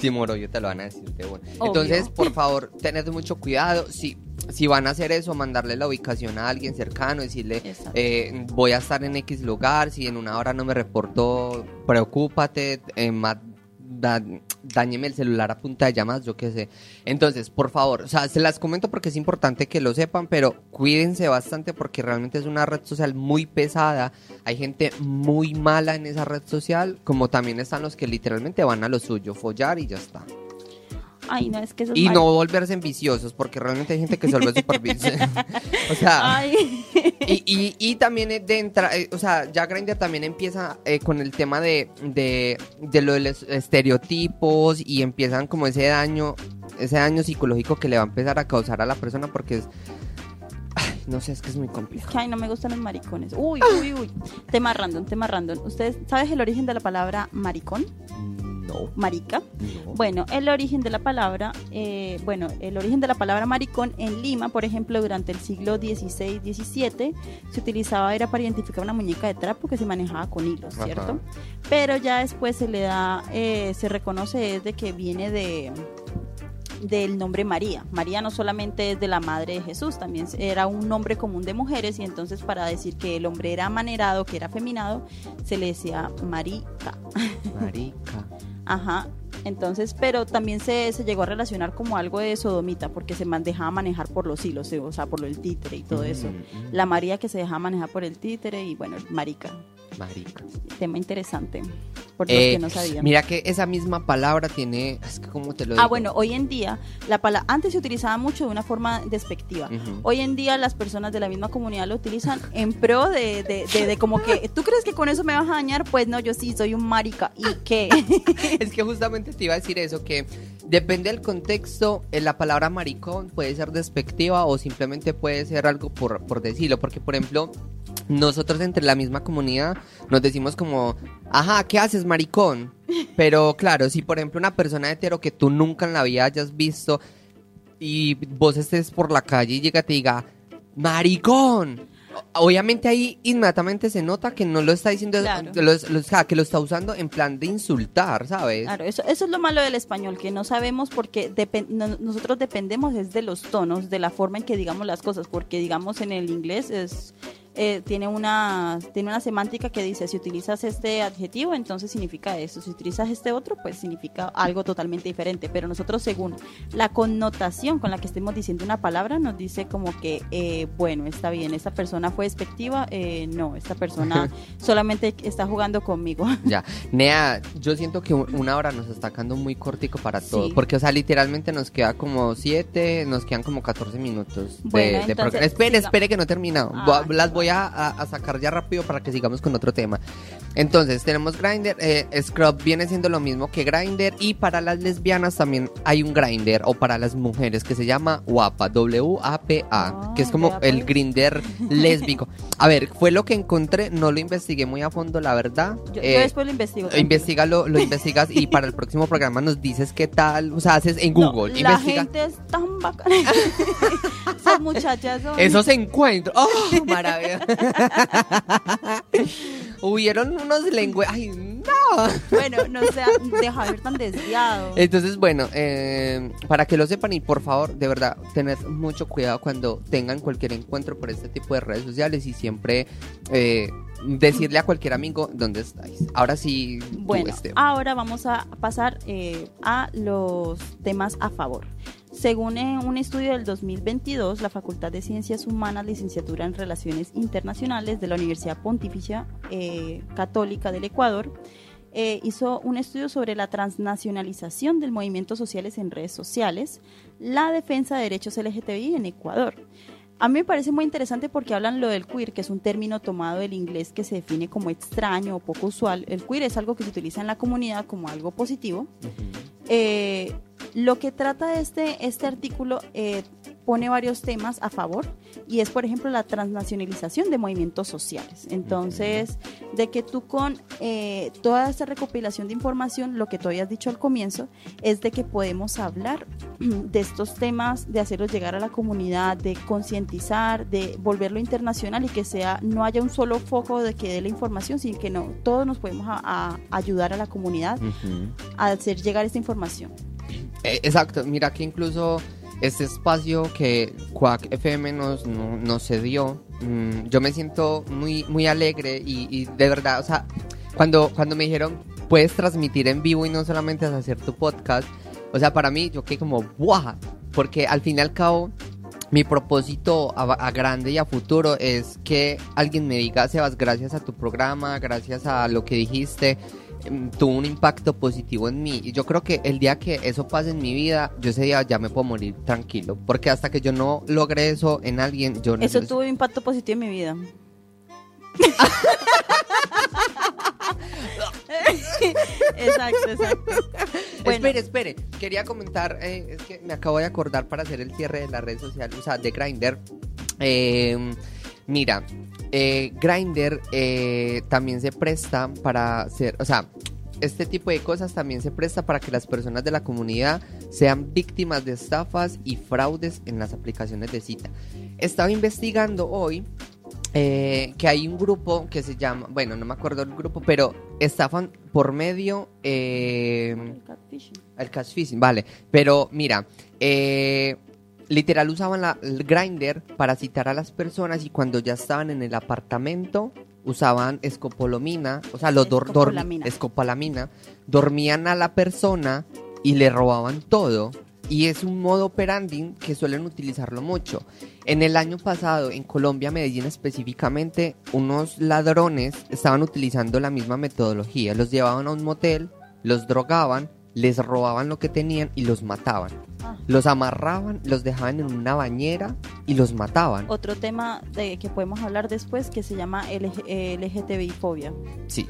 Sí, moro, yo te lo van a decir de bueno. Obvio. Entonces, por favor, tened mucho cuidado. Si, si van a hacer eso, mandarle la ubicación a alguien cercano, decirle, eh, voy a estar en X lugar, si en una hora no me reporto, preocúpate, eh, da- dáñeme el celular a punta de llamadas, yo qué sé. Entonces, por favor, o sea, se las comento porque es importante que lo sepan, pero cuídense bastante porque realmente es una red social muy pesada. Hay gente muy mala en esa red social, como también están los que literalmente van a lo suyo, follar y ya está. Ay, no, es que eso es Y mal- no volverse viciosos, porque realmente hay gente que se vuelve súper (laughs) o sea, Ay, y, y, y también eh, de entra- eh, o sea, ya Grindr también empieza eh, con el tema de, de, de lo de los estereotipos y empiezan como ese daño, ese daño psicológico que le va a empezar a causar a la persona porque es, ay, no sé, es que es muy complicado. que ay, no me gustan los maricones. Uy, uy, uy. Tema random, tema random. ¿Ustedes sabes el origen de la palabra maricón? No, Marica. no. Bueno, el origen de la palabra, eh, bueno, el origen de la palabra maricón en Lima, por ejemplo, durante el siglo XVI-XVII, se utilizaba era para identificar una muñeca de trapo que se manejaba con hilos, Ajá. ¿cierto? Pero ya después se le da, eh, se reconoce es de que viene de del nombre María. María no solamente es de la madre de Jesús, también era un nombre común de mujeres y entonces para decir que el hombre era amanerado, que era afeminado, se le decía marica. Marica. Ajá. Entonces, pero también se, se llegó a relacionar como algo de sodomita, porque se man- dejaba manejar por los hilos, o sea, por del títere y todo eso. Mm, mm. La María que se dejaba manejar por el títere y bueno, marica. Marica. Tema interesante, por los Eh, que no sabían. Mira que esa misma palabra tiene, es que como te lo digo. Ah, bueno, hoy en día, la pala antes se utilizaba mucho de una forma despectiva. Hoy en día las personas de la misma comunidad lo utilizan en pro de, de, de- de como que, ¿tú crees que con eso me vas a dañar? Pues no, yo sí, soy un marica. ¿Y qué? (laughs) Es que justamente te iba a decir eso, que depende del contexto, eh, la palabra maricón puede ser despectiva o simplemente puede ser algo por, por decirlo, porque por ejemplo, nosotros entre la misma comunidad nos decimos como, ajá, ¿qué haces maricón? Pero claro, si por ejemplo una persona hetero que tú nunca en la vida hayas visto y vos estés por la calle y llega y te diga, maricón. Obviamente ahí inmediatamente se nota que no lo está diciendo, Claro. lo- lo- o sea, que lo está usando en plan de insultar, ¿sabes? Claro, eso, eso es lo malo del español, que no sabemos porque nosotros dependemos es de los tonos, de la forma en que digamos las cosas, porque digamos en el inglés es eh, tiene una tiene una semántica que dice si utilizas este adjetivo entonces significa eso, si utilizas este otro pues significa algo totalmente diferente, pero nosotros según la connotación con la que estemos diciendo una palabra nos dice como que eh, bueno está bien, esta persona fue despectiva, eh, no, esta persona (laughs) solamente está jugando conmigo. Ya, Nea, yo siento que un- una hora nos está sacando muy cortico para todo, Sí. porque, o sea, literalmente nos queda como siete, nos quedan como 14 minutos de, Bueno, de entonces, programa. Espere, espere que no he terminado. Ah, Voy las ya. Voy a, a- a sacar ya rápido para que sigamos con otro tema. Entonces, tenemos Grindr, eh, Scrub viene siendo lo mismo que Grindr, y para las lesbianas también hay un Grindr, o para las mujeres, que se llama WAPA, W-A-P-A, que es Ah, como el. Grindr lésbico. A ver, fue lo que encontré, no lo investigué muy a fondo, la verdad. Yo, yo Eh, después lo investigo. Investígalo, lo investigas y para el próximo programa nos dices qué tal, o sea, haces en No, Google, la investiga gente es tan bacana. (laughs) Esas muchachas son... esos encuentros. ¡Oh, maravilla! (laughs) Hubieron unos lenguajes. ¡Ay, no! Bueno, no sea, deja de ser tan desviado. Entonces, bueno, eh, para que lo sepan y por favor, de verdad, tened mucho cuidado cuando tengan cualquier encuentro por este tipo de redes sociales y siempre eh, decirle a cualquier amigo dónde estáis. Ahora sí, Bueno, ahora vamos a pasar eh, a los temas a favor. Según eh, un estudio del 2022, la Facultad de Ciencias Humanas, licenciatura en Relaciones Internacionales de la Universidad Pontificia eh, Católica del Ecuador, eh, hizo un estudio sobre la transnacionalización del movimientos sociales en redes sociales, la defensa de derechos LGTBI en Ecuador. A mí me parece muy interesante porque hablan lo del queer, que es un término tomado del inglés que se define como extraño o poco usual. El queer es algo que se utiliza en la comunidad como algo positivo. Eh, lo que trata este, este artículo eh, pone varios temas a favor y es, por ejemplo, la transnacionalización de movimientos sociales. Entonces, de que tú con eh, toda esta recopilación de información, lo que tú habías dicho al comienzo, es de que podemos hablar (clears throat) de estos temas, de hacerlos llegar a la comunidad, de concientizar, de volverlo internacional y que sea no haya un solo foco de que dé la información, sino que no todos nos podemos ayudar a la comunidad a hacer llegar esta información. Eh, exacto, mira que incluso este espacio que Quack FM nos, nos cedió, mm, yo me siento muy, muy alegre y, de verdad, o sea, cuando, cuando me dijeron puedes transmitir en vivo y no solamente hacer tu podcast, o sea, para mí yo quedé como, ¡buah! Porque al fin y al cabo, mi propósito a, grande y a futuro es que alguien me diga, Sebas, gracias a tu programa, gracias a lo que dijiste, tuvo un impacto positivo en mí. Y yo creo que el día que eso pase en mi vida, yo ese día ya me puedo morir tranquilo. Porque hasta que yo no logre eso en alguien, yo no... Eso tuvo un impacto positivo en mi vida. (laughs) exacto, exacto. Espere, espere. Quería comentar, eh, es que me acabo de acordar para hacer el cierre de la red social, o sea, de Grindr. Em, mira, eh, Grindr eh, también se presta para hacer, o sea, este tipo de cosas también se presta para que las personas de la comunidad sean víctimas de estafas y fraudes en las aplicaciones de cita. Estaba investigando hoy eh, que hay un grupo que se llama, bueno, no me acuerdo el grupo, pero estafan por medio... Eh, el catfishing. El catfishing, vale. Pero mira, eh, literal usaban la, el grinder para citar a las personas y cuando ya estaban en el apartamento usaban escopolomina, o sea, los escopolamina. escopolamina, dormían a la persona y le robaban todo y es un modo operandi que suelen utilizarlo mucho. En el año pasado, en Colombia, Medellín específicamente, unos ladrones estaban utilizando la misma metodología. Los llevaban a un motel, los drogaban, les robaban lo que tenían y los mataban. Ah. Los amarraban, los dejaban en una bañera y los mataban. Otro tema de que podemos hablar después que se llama LGTBI fobia. Sí,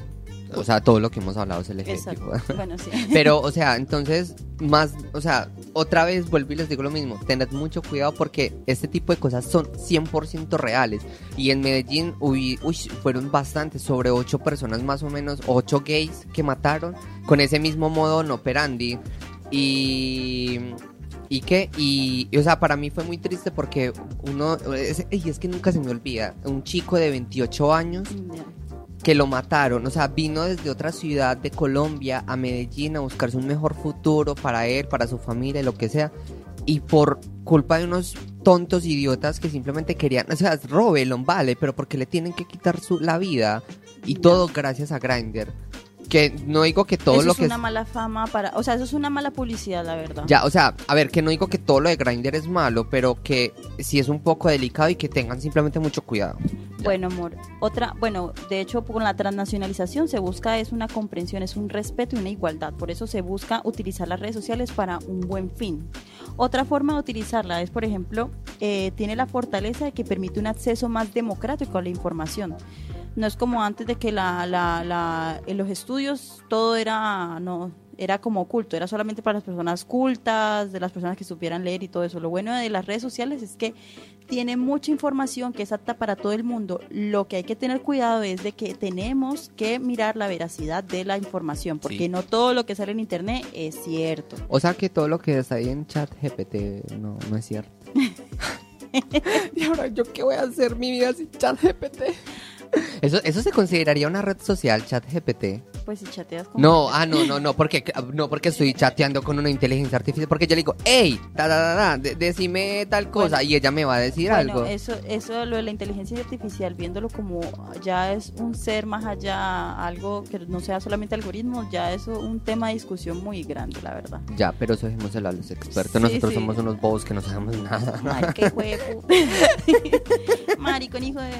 o sea, todo lo que hemos hablado es el ejemplo. (laughs) Bueno, sí. Pero, o sea, entonces, más, o sea, otra vez vuelvo y les digo lo mismo. Tened mucho cuidado porque este tipo de cosas son 100% reales. Y en Medellín uy, fueron bastantes, sobre 8 personas más o menos, 8 gays que mataron con ese mismo modo no operandi. Y. ¿Y qué? Y, o sea, para mí fue muy triste porque uno, y es que nunca se me olvida, un chico de 28 años que lo mataron. O sea, vino desde otra ciudad de Colombia a Medellín a buscarse un mejor futuro para él, para su familia, lo que sea. Y por culpa de unos tontos idiotas que simplemente querían, o sea, robelon, vale, pero porque le tienen que quitar su, la vida. Y todo gracias a Grindr que no digo que todo lo que es una mala fama para, o sea, eso es una mala publicidad, la verdad. Ya, o sea, a ver, que no digo que todo lo de Grindr es malo, pero que sí es un poco delicado y que tengan simplemente mucho cuidado. Bueno, amor, otra, bueno, de hecho con la transnacionalización se busca es una comprensión, es un respeto y una igualdad, por eso se busca utilizar las redes sociales para un buen fin. Otra forma de utilizarla es, por ejemplo, eh, tiene la fortaleza de que permite un acceso más democrático a la información no es como antes de que la, la, la, en los estudios todo era, no, era como oculto, era solamente para las personas cultas, de las personas que supieran leer y todo eso. Lo bueno de las redes sociales es que tiene mucha información que es apta para todo el mundo. Lo que hay que tener cuidado es de que tenemos que mirar la veracidad de la información, porque no todo lo que sale en internet es cierto. O sea que todo lo que está ahí en chat GPT no, no es cierto. (laughs) (laughs) y ahora yo qué voy a hacer mi vida sin chat GPT. (laughs) Eso, eso se consideraría una red social, chat GPT. Pues si chateas con No, ah, no, no, no, porque, no, porque estoy chateando con una inteligencia artificial, porque yo le digo, hey, ta, ta, decime tal cosa, y ella me va a decir algo. Eso, eso, lo de la inteligencia artificial, viéndolo como ya es un ser más allá, algo que no sea solamente algoritmos, ya es un tema de discusión muy grande, la verdad. Ya, pero eso dejémoselo a los expertos, nosotros somos unos bobos que no sabemos nada. Ay, qué huevo. (laughs) (laughs) Maricón, hijo de...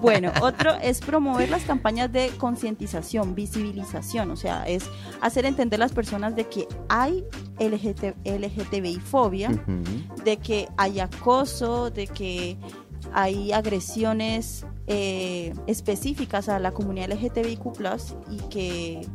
bueno, otro es promover las campañas de concientización, visibilización, o sea, es hacer entender a las personas de que hay LGT, LGTBI fobia, de que hay acoso, de que hay agresiones eh, específicas a la comunidad LGTBIQ y que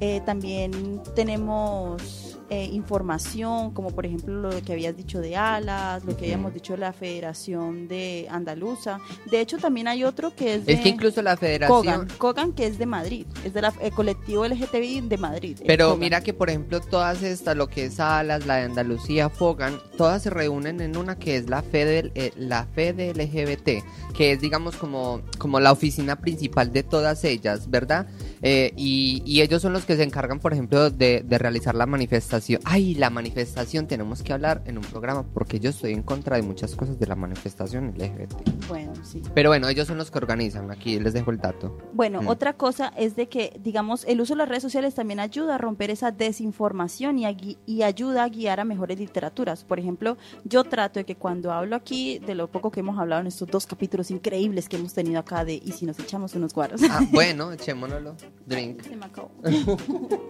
eh, también tenemos eh, información, como por ejemplo lo que habías dicho de Alas, lo que habíamos dicho de la Federación de Andaluza. De hecho, también hay otro que es de Es que incluso la federación... Kogan, Kogan, que es de Madrid, es del colectivo LGTBI de Madrid. Pero Kogan. mira que, por ejemplo, todas estas, lo que es Alas, la de Andalucía, Fogan, todas se reúnen en una que es la FED, eh, la FED LGBT, que es, digamos, como, como la oficina principal de todas ellas, ¿verdad? Eh, y, y ellos son los que se encargan, por ejemplo, de, de realizar la manifestación. Ay, la manifestación, tenemos que hablar en un programa, porque yo estoy en contra de muchas cosas de la manifestación LGBT. Bueno, sí. Pero bueno, ellos son los que organizan, aquí les dejo el dato. Bueno, Mm. otra cosa es de que, digamos, el uso de las redes sociales también ayuda a romper esa desinformación y, a y ayuda a guiar a mejores literaturas. Por ejemplo, yo trato de que cuando hablo aquí, de lo poco que hemos hablado en estos dos capítulos increíbles que hemos tenido acá de y si nos echamos unos guaros. Ah, bueno, echémonoslo. Drink. (laughs) Se me acabó. (laughs)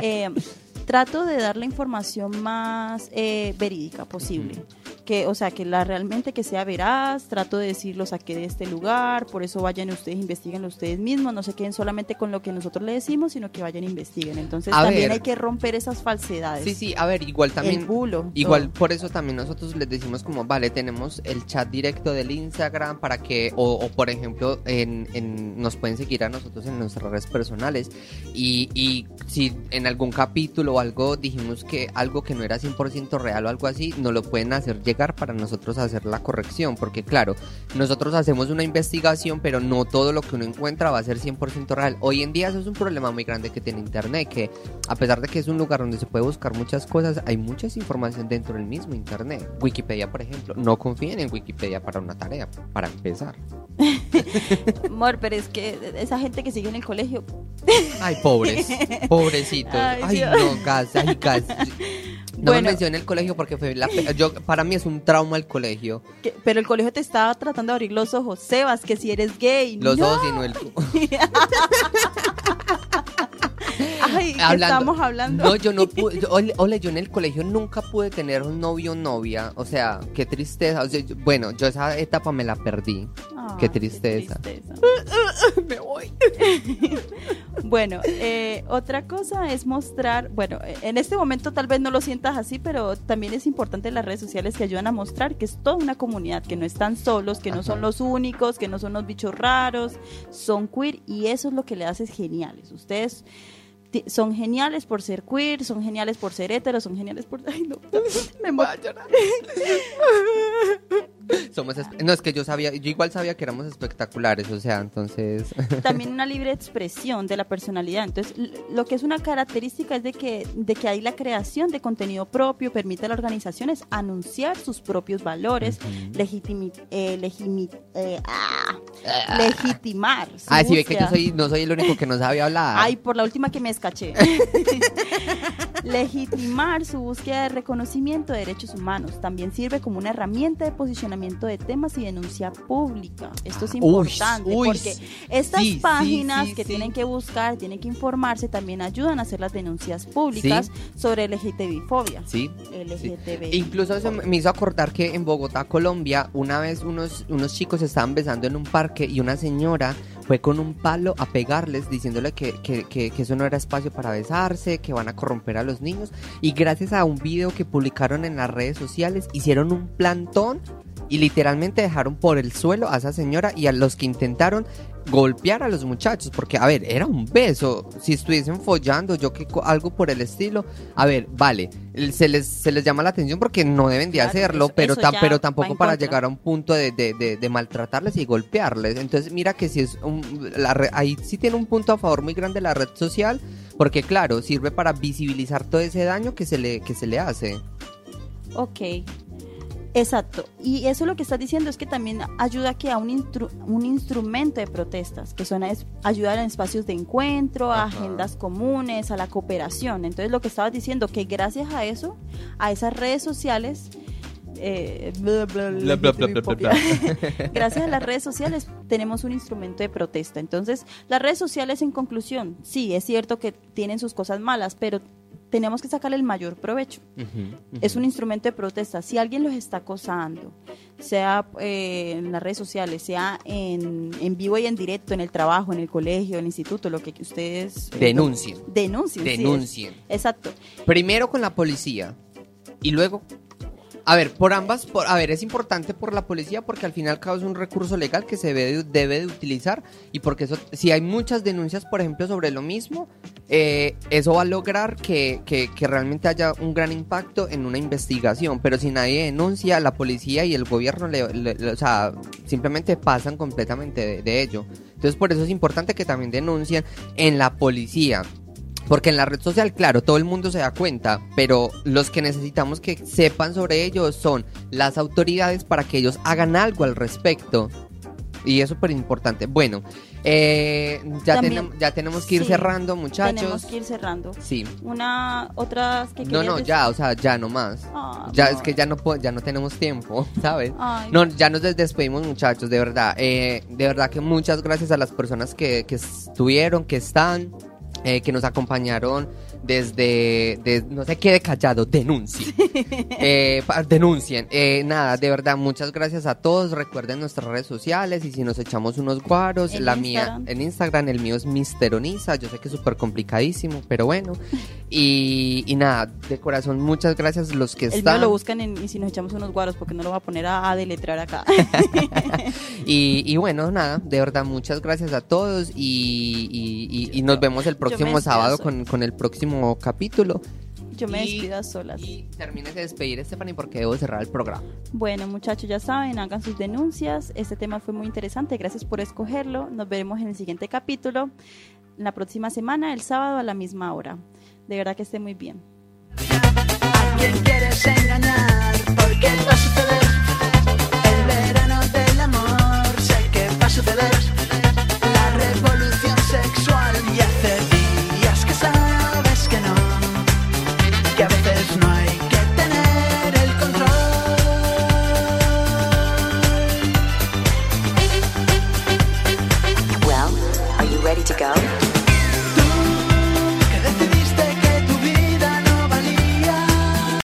Eh, trato de dar la información más eh, verídica posible. Que, o sea, que la realmente que sea veraz, trato de decir lo saqué de este lugar, por eso vayan ustedes, investiguen ustedes mismos, no se queden solamente con lo que nosotros le decimos, sino que vayan e investiguen. Entonces A también ver. hay que romper esas falsedades. Sí, sí, a ver, igual también... el bulo. Igual todo. por eso también nosotros les decimos como, vale, tenemos el chat directo del Instagram para que, o, o, por ejemplo, en, en- nos pueden seguir a nosotros en nuestras redes personales y, y si en algún capítulo o algo dijimos que algo que no era 100% real o algo así, nos lo pueden hacer llegar para nosotros hacer la corrección, porque claro, nosotros hacemos una investigación, pero no todo lo que uno encuentra va a ser 100% real. Hoy en día eso es un problema muy grande que tiene Internet, que a pesar de que es un lugar donde se puede buscar muchas cosas, hay mucha información dentro del mismo Internet. Wikipedia, por ejemplo, no confíen en Wikipedia para una tarea, para empezar. (laughs) Amor, pero es que esa gente que sigue en el colegio, Ay, pobres, (laughs) pobrecitos. Ay, Ay, no, gas, ay, gas. No Bueno. me mencioné el colegio porque fue la yo para mí es un trauma el colegio. pero el colegio te estaba tratando de abrir los ojos. Sebas, que si eres gay. Los no. dos y no el (laughs) (laughs) Ay, ¿qué Hablando- estamos hablando? No, yo no (laughs) pude. yo- ole, yo en el colegio nunca pude tener un novio o novia. O sea, qué tristeza. O sea, yo- bueno, yo esa etapa me la perdí. Ay, qué tristeza. tristeza. (laughs) Me voy. Bueno, eh, otra cosa es mostrar, bueno, en este momento tal vez no lo sientas así, pero también es importante las redes sociales que ayudan a mostrar que es toda una comunidad, que no están solos, que no son los únicos, que no son los bichos raros, son queer y eso es lo que le hace geniales. Ustedes son geniales por ser queer, son geniales por ser heteros, son geniales por... Ay, no, (laughs) me Voy a llorar. (laughs) Somos no, es que yo sabía, yo igual sabía que éramos espectaculares, o sea, entonces. (laughs) también una libre expresión de la personalidad. Entonces, lo que es una característica es de que, de que hay la creación de contenido propio, permite a las organizaciones anunciar sus propios valores, legitimi- eh, legimi- eh, ah, legitimar. Ah, sí ve que yo soy, no soy el único que no sabe hablar. Ay, por la última que me escaché. (laughs) Legitimar su búsqueda de reconocimiento de derechos humanos también sirve como una herramienta de posicionamiento de temas y denuncia pública. Esto es importante uy, uy, porque estas sí, páginas sí, que tienen que buscar, tienen que informarse, también ayudan a hacer las denuncias públicas sobre LGTBI-fobia. Sí. LGTBI. Incluso eso me hizo acordar que en Bogotá, Colombia, una vez unos, unos chicos estaban besando en un parque y una señora fue con un palo a pegarles diciéndole que, que, que, eso no era espacio para besarse, que van a corromper a los niños. Y gracias a un video que publicaron en las redes sociales, hicieron un plantón y literalmente dejaron por el suelo a esa señora y a los que intentaron golpear a los muchachos, porque a ver, era un beso, si estuviesen follando, yo que algo por el estilo, a ver, vale, se les, se les llama la atención porque no deben de Claro, hacerlo, eso- pero, eso tam- ya pero tampoco para contra. llegar a un punto de, de- de- de maltratarles y golpearles, entonces mira que si es un, la re- ahí sí tiene un punto a favor muy grande la red social, porque claro, sirve para visibilizar todo ese daño que se le, que se le hace. Ok. Exacto. Y eso lo que estás diciendo es que también ayuda a que a un, instru- un instrumento de protestas, que son a es- ayudar en espacios de encuentro, a Ajá. agendas comunes, a la cooperación. Entonces lo que estabas diciendo, que gracias a eso, a esas redes sociales, eh, bla, bla, Bla, (laughs) (laughs) gracias a las redes sociales tenemos un instrumento de protesta. Entonces, las redes sociales en conclusión, sí, es cierto que tienen sus cosas malas, pero tenemos que sacarle el mayor provecho. Es un instrumento de protesta. Si alguien los está acosando, sea eh, en las redes sociales, sea en, en, vivo y en directo, en el trabajo, en el colegio, en el instituto, lo que ustedes... Eh, denuncien. denuncien. Denuncien. Exacto. Primero con la policía y luego a ver, por ambas, por, a ver, es importante por la policía porque al final es un recurso legal que se debe, de utilizar y porque si hay muchas denuncias, por ejemplo, sobre lo mismo, eh, eso va a lograr que, realmente haya un gran impacto en una investigación, pero si nadie denuncia, la policía y el gobierno, le, sea, simplemente pasan completamente de, de ello. Entonces, por eso es importante que también denuncien en la policía. Porque en la red social, claro, todo el mundo se da cuenta, pero los que necesitamos que sepan sobre ello son las autoridades para que ellos hagan algo al respecto. Y es súper importante. Bueno, eh, ya, tenemos, ya tenemos que ir cerrando, muchachos. Tenemos que ir cerrando. Sí. Una, otras que No, no, ya, o sea, ya no más. Ah, ya, es que ya no, ya no tenemos tiempo, (laughs) ¿sabes? No, ya nos despedimos, muchachos, de verdad. Eh, de verdad que muchas gracias a las personas que, que estuvieron, que están. Eh, que nos acompañaron desde, no sé, quede callado, denuncien. (laughs) eh, denuncien. Eh, nada, de verdad, muchas gracias a todos. Recuerden nuestras redes sociales y si nos echamos unos guaros, la mía en Instagram, el mío es Misteroniza. Yo sé que es súper complicadísimo, pero bueno. (laughs) Y, y, nada, de corazón, muchas gracias los que están. lo buscan en, y si nos echamos unos guaros, porque no lo va a poner a, deletrar acá. (laughs) y, y, bueno, nada, de verdad, muchas gracias a todos y, y nos vemos el próximo sábado con, con el próximo capítulo. Yo me despido a solas. Y termines de despedir, Stephanie, porque debo cerrar el programa. Bueno, muchachos, ya saben, hagan sus denuncias. Este tema fue muy interesante. Gracias por escogerlo. Nos veremos en el siguiente capítulo, la próxima semana, el sábado a la misma hora. De verdad que esté muy bien. ¿A quién quieres engañar? Porque no sucede go.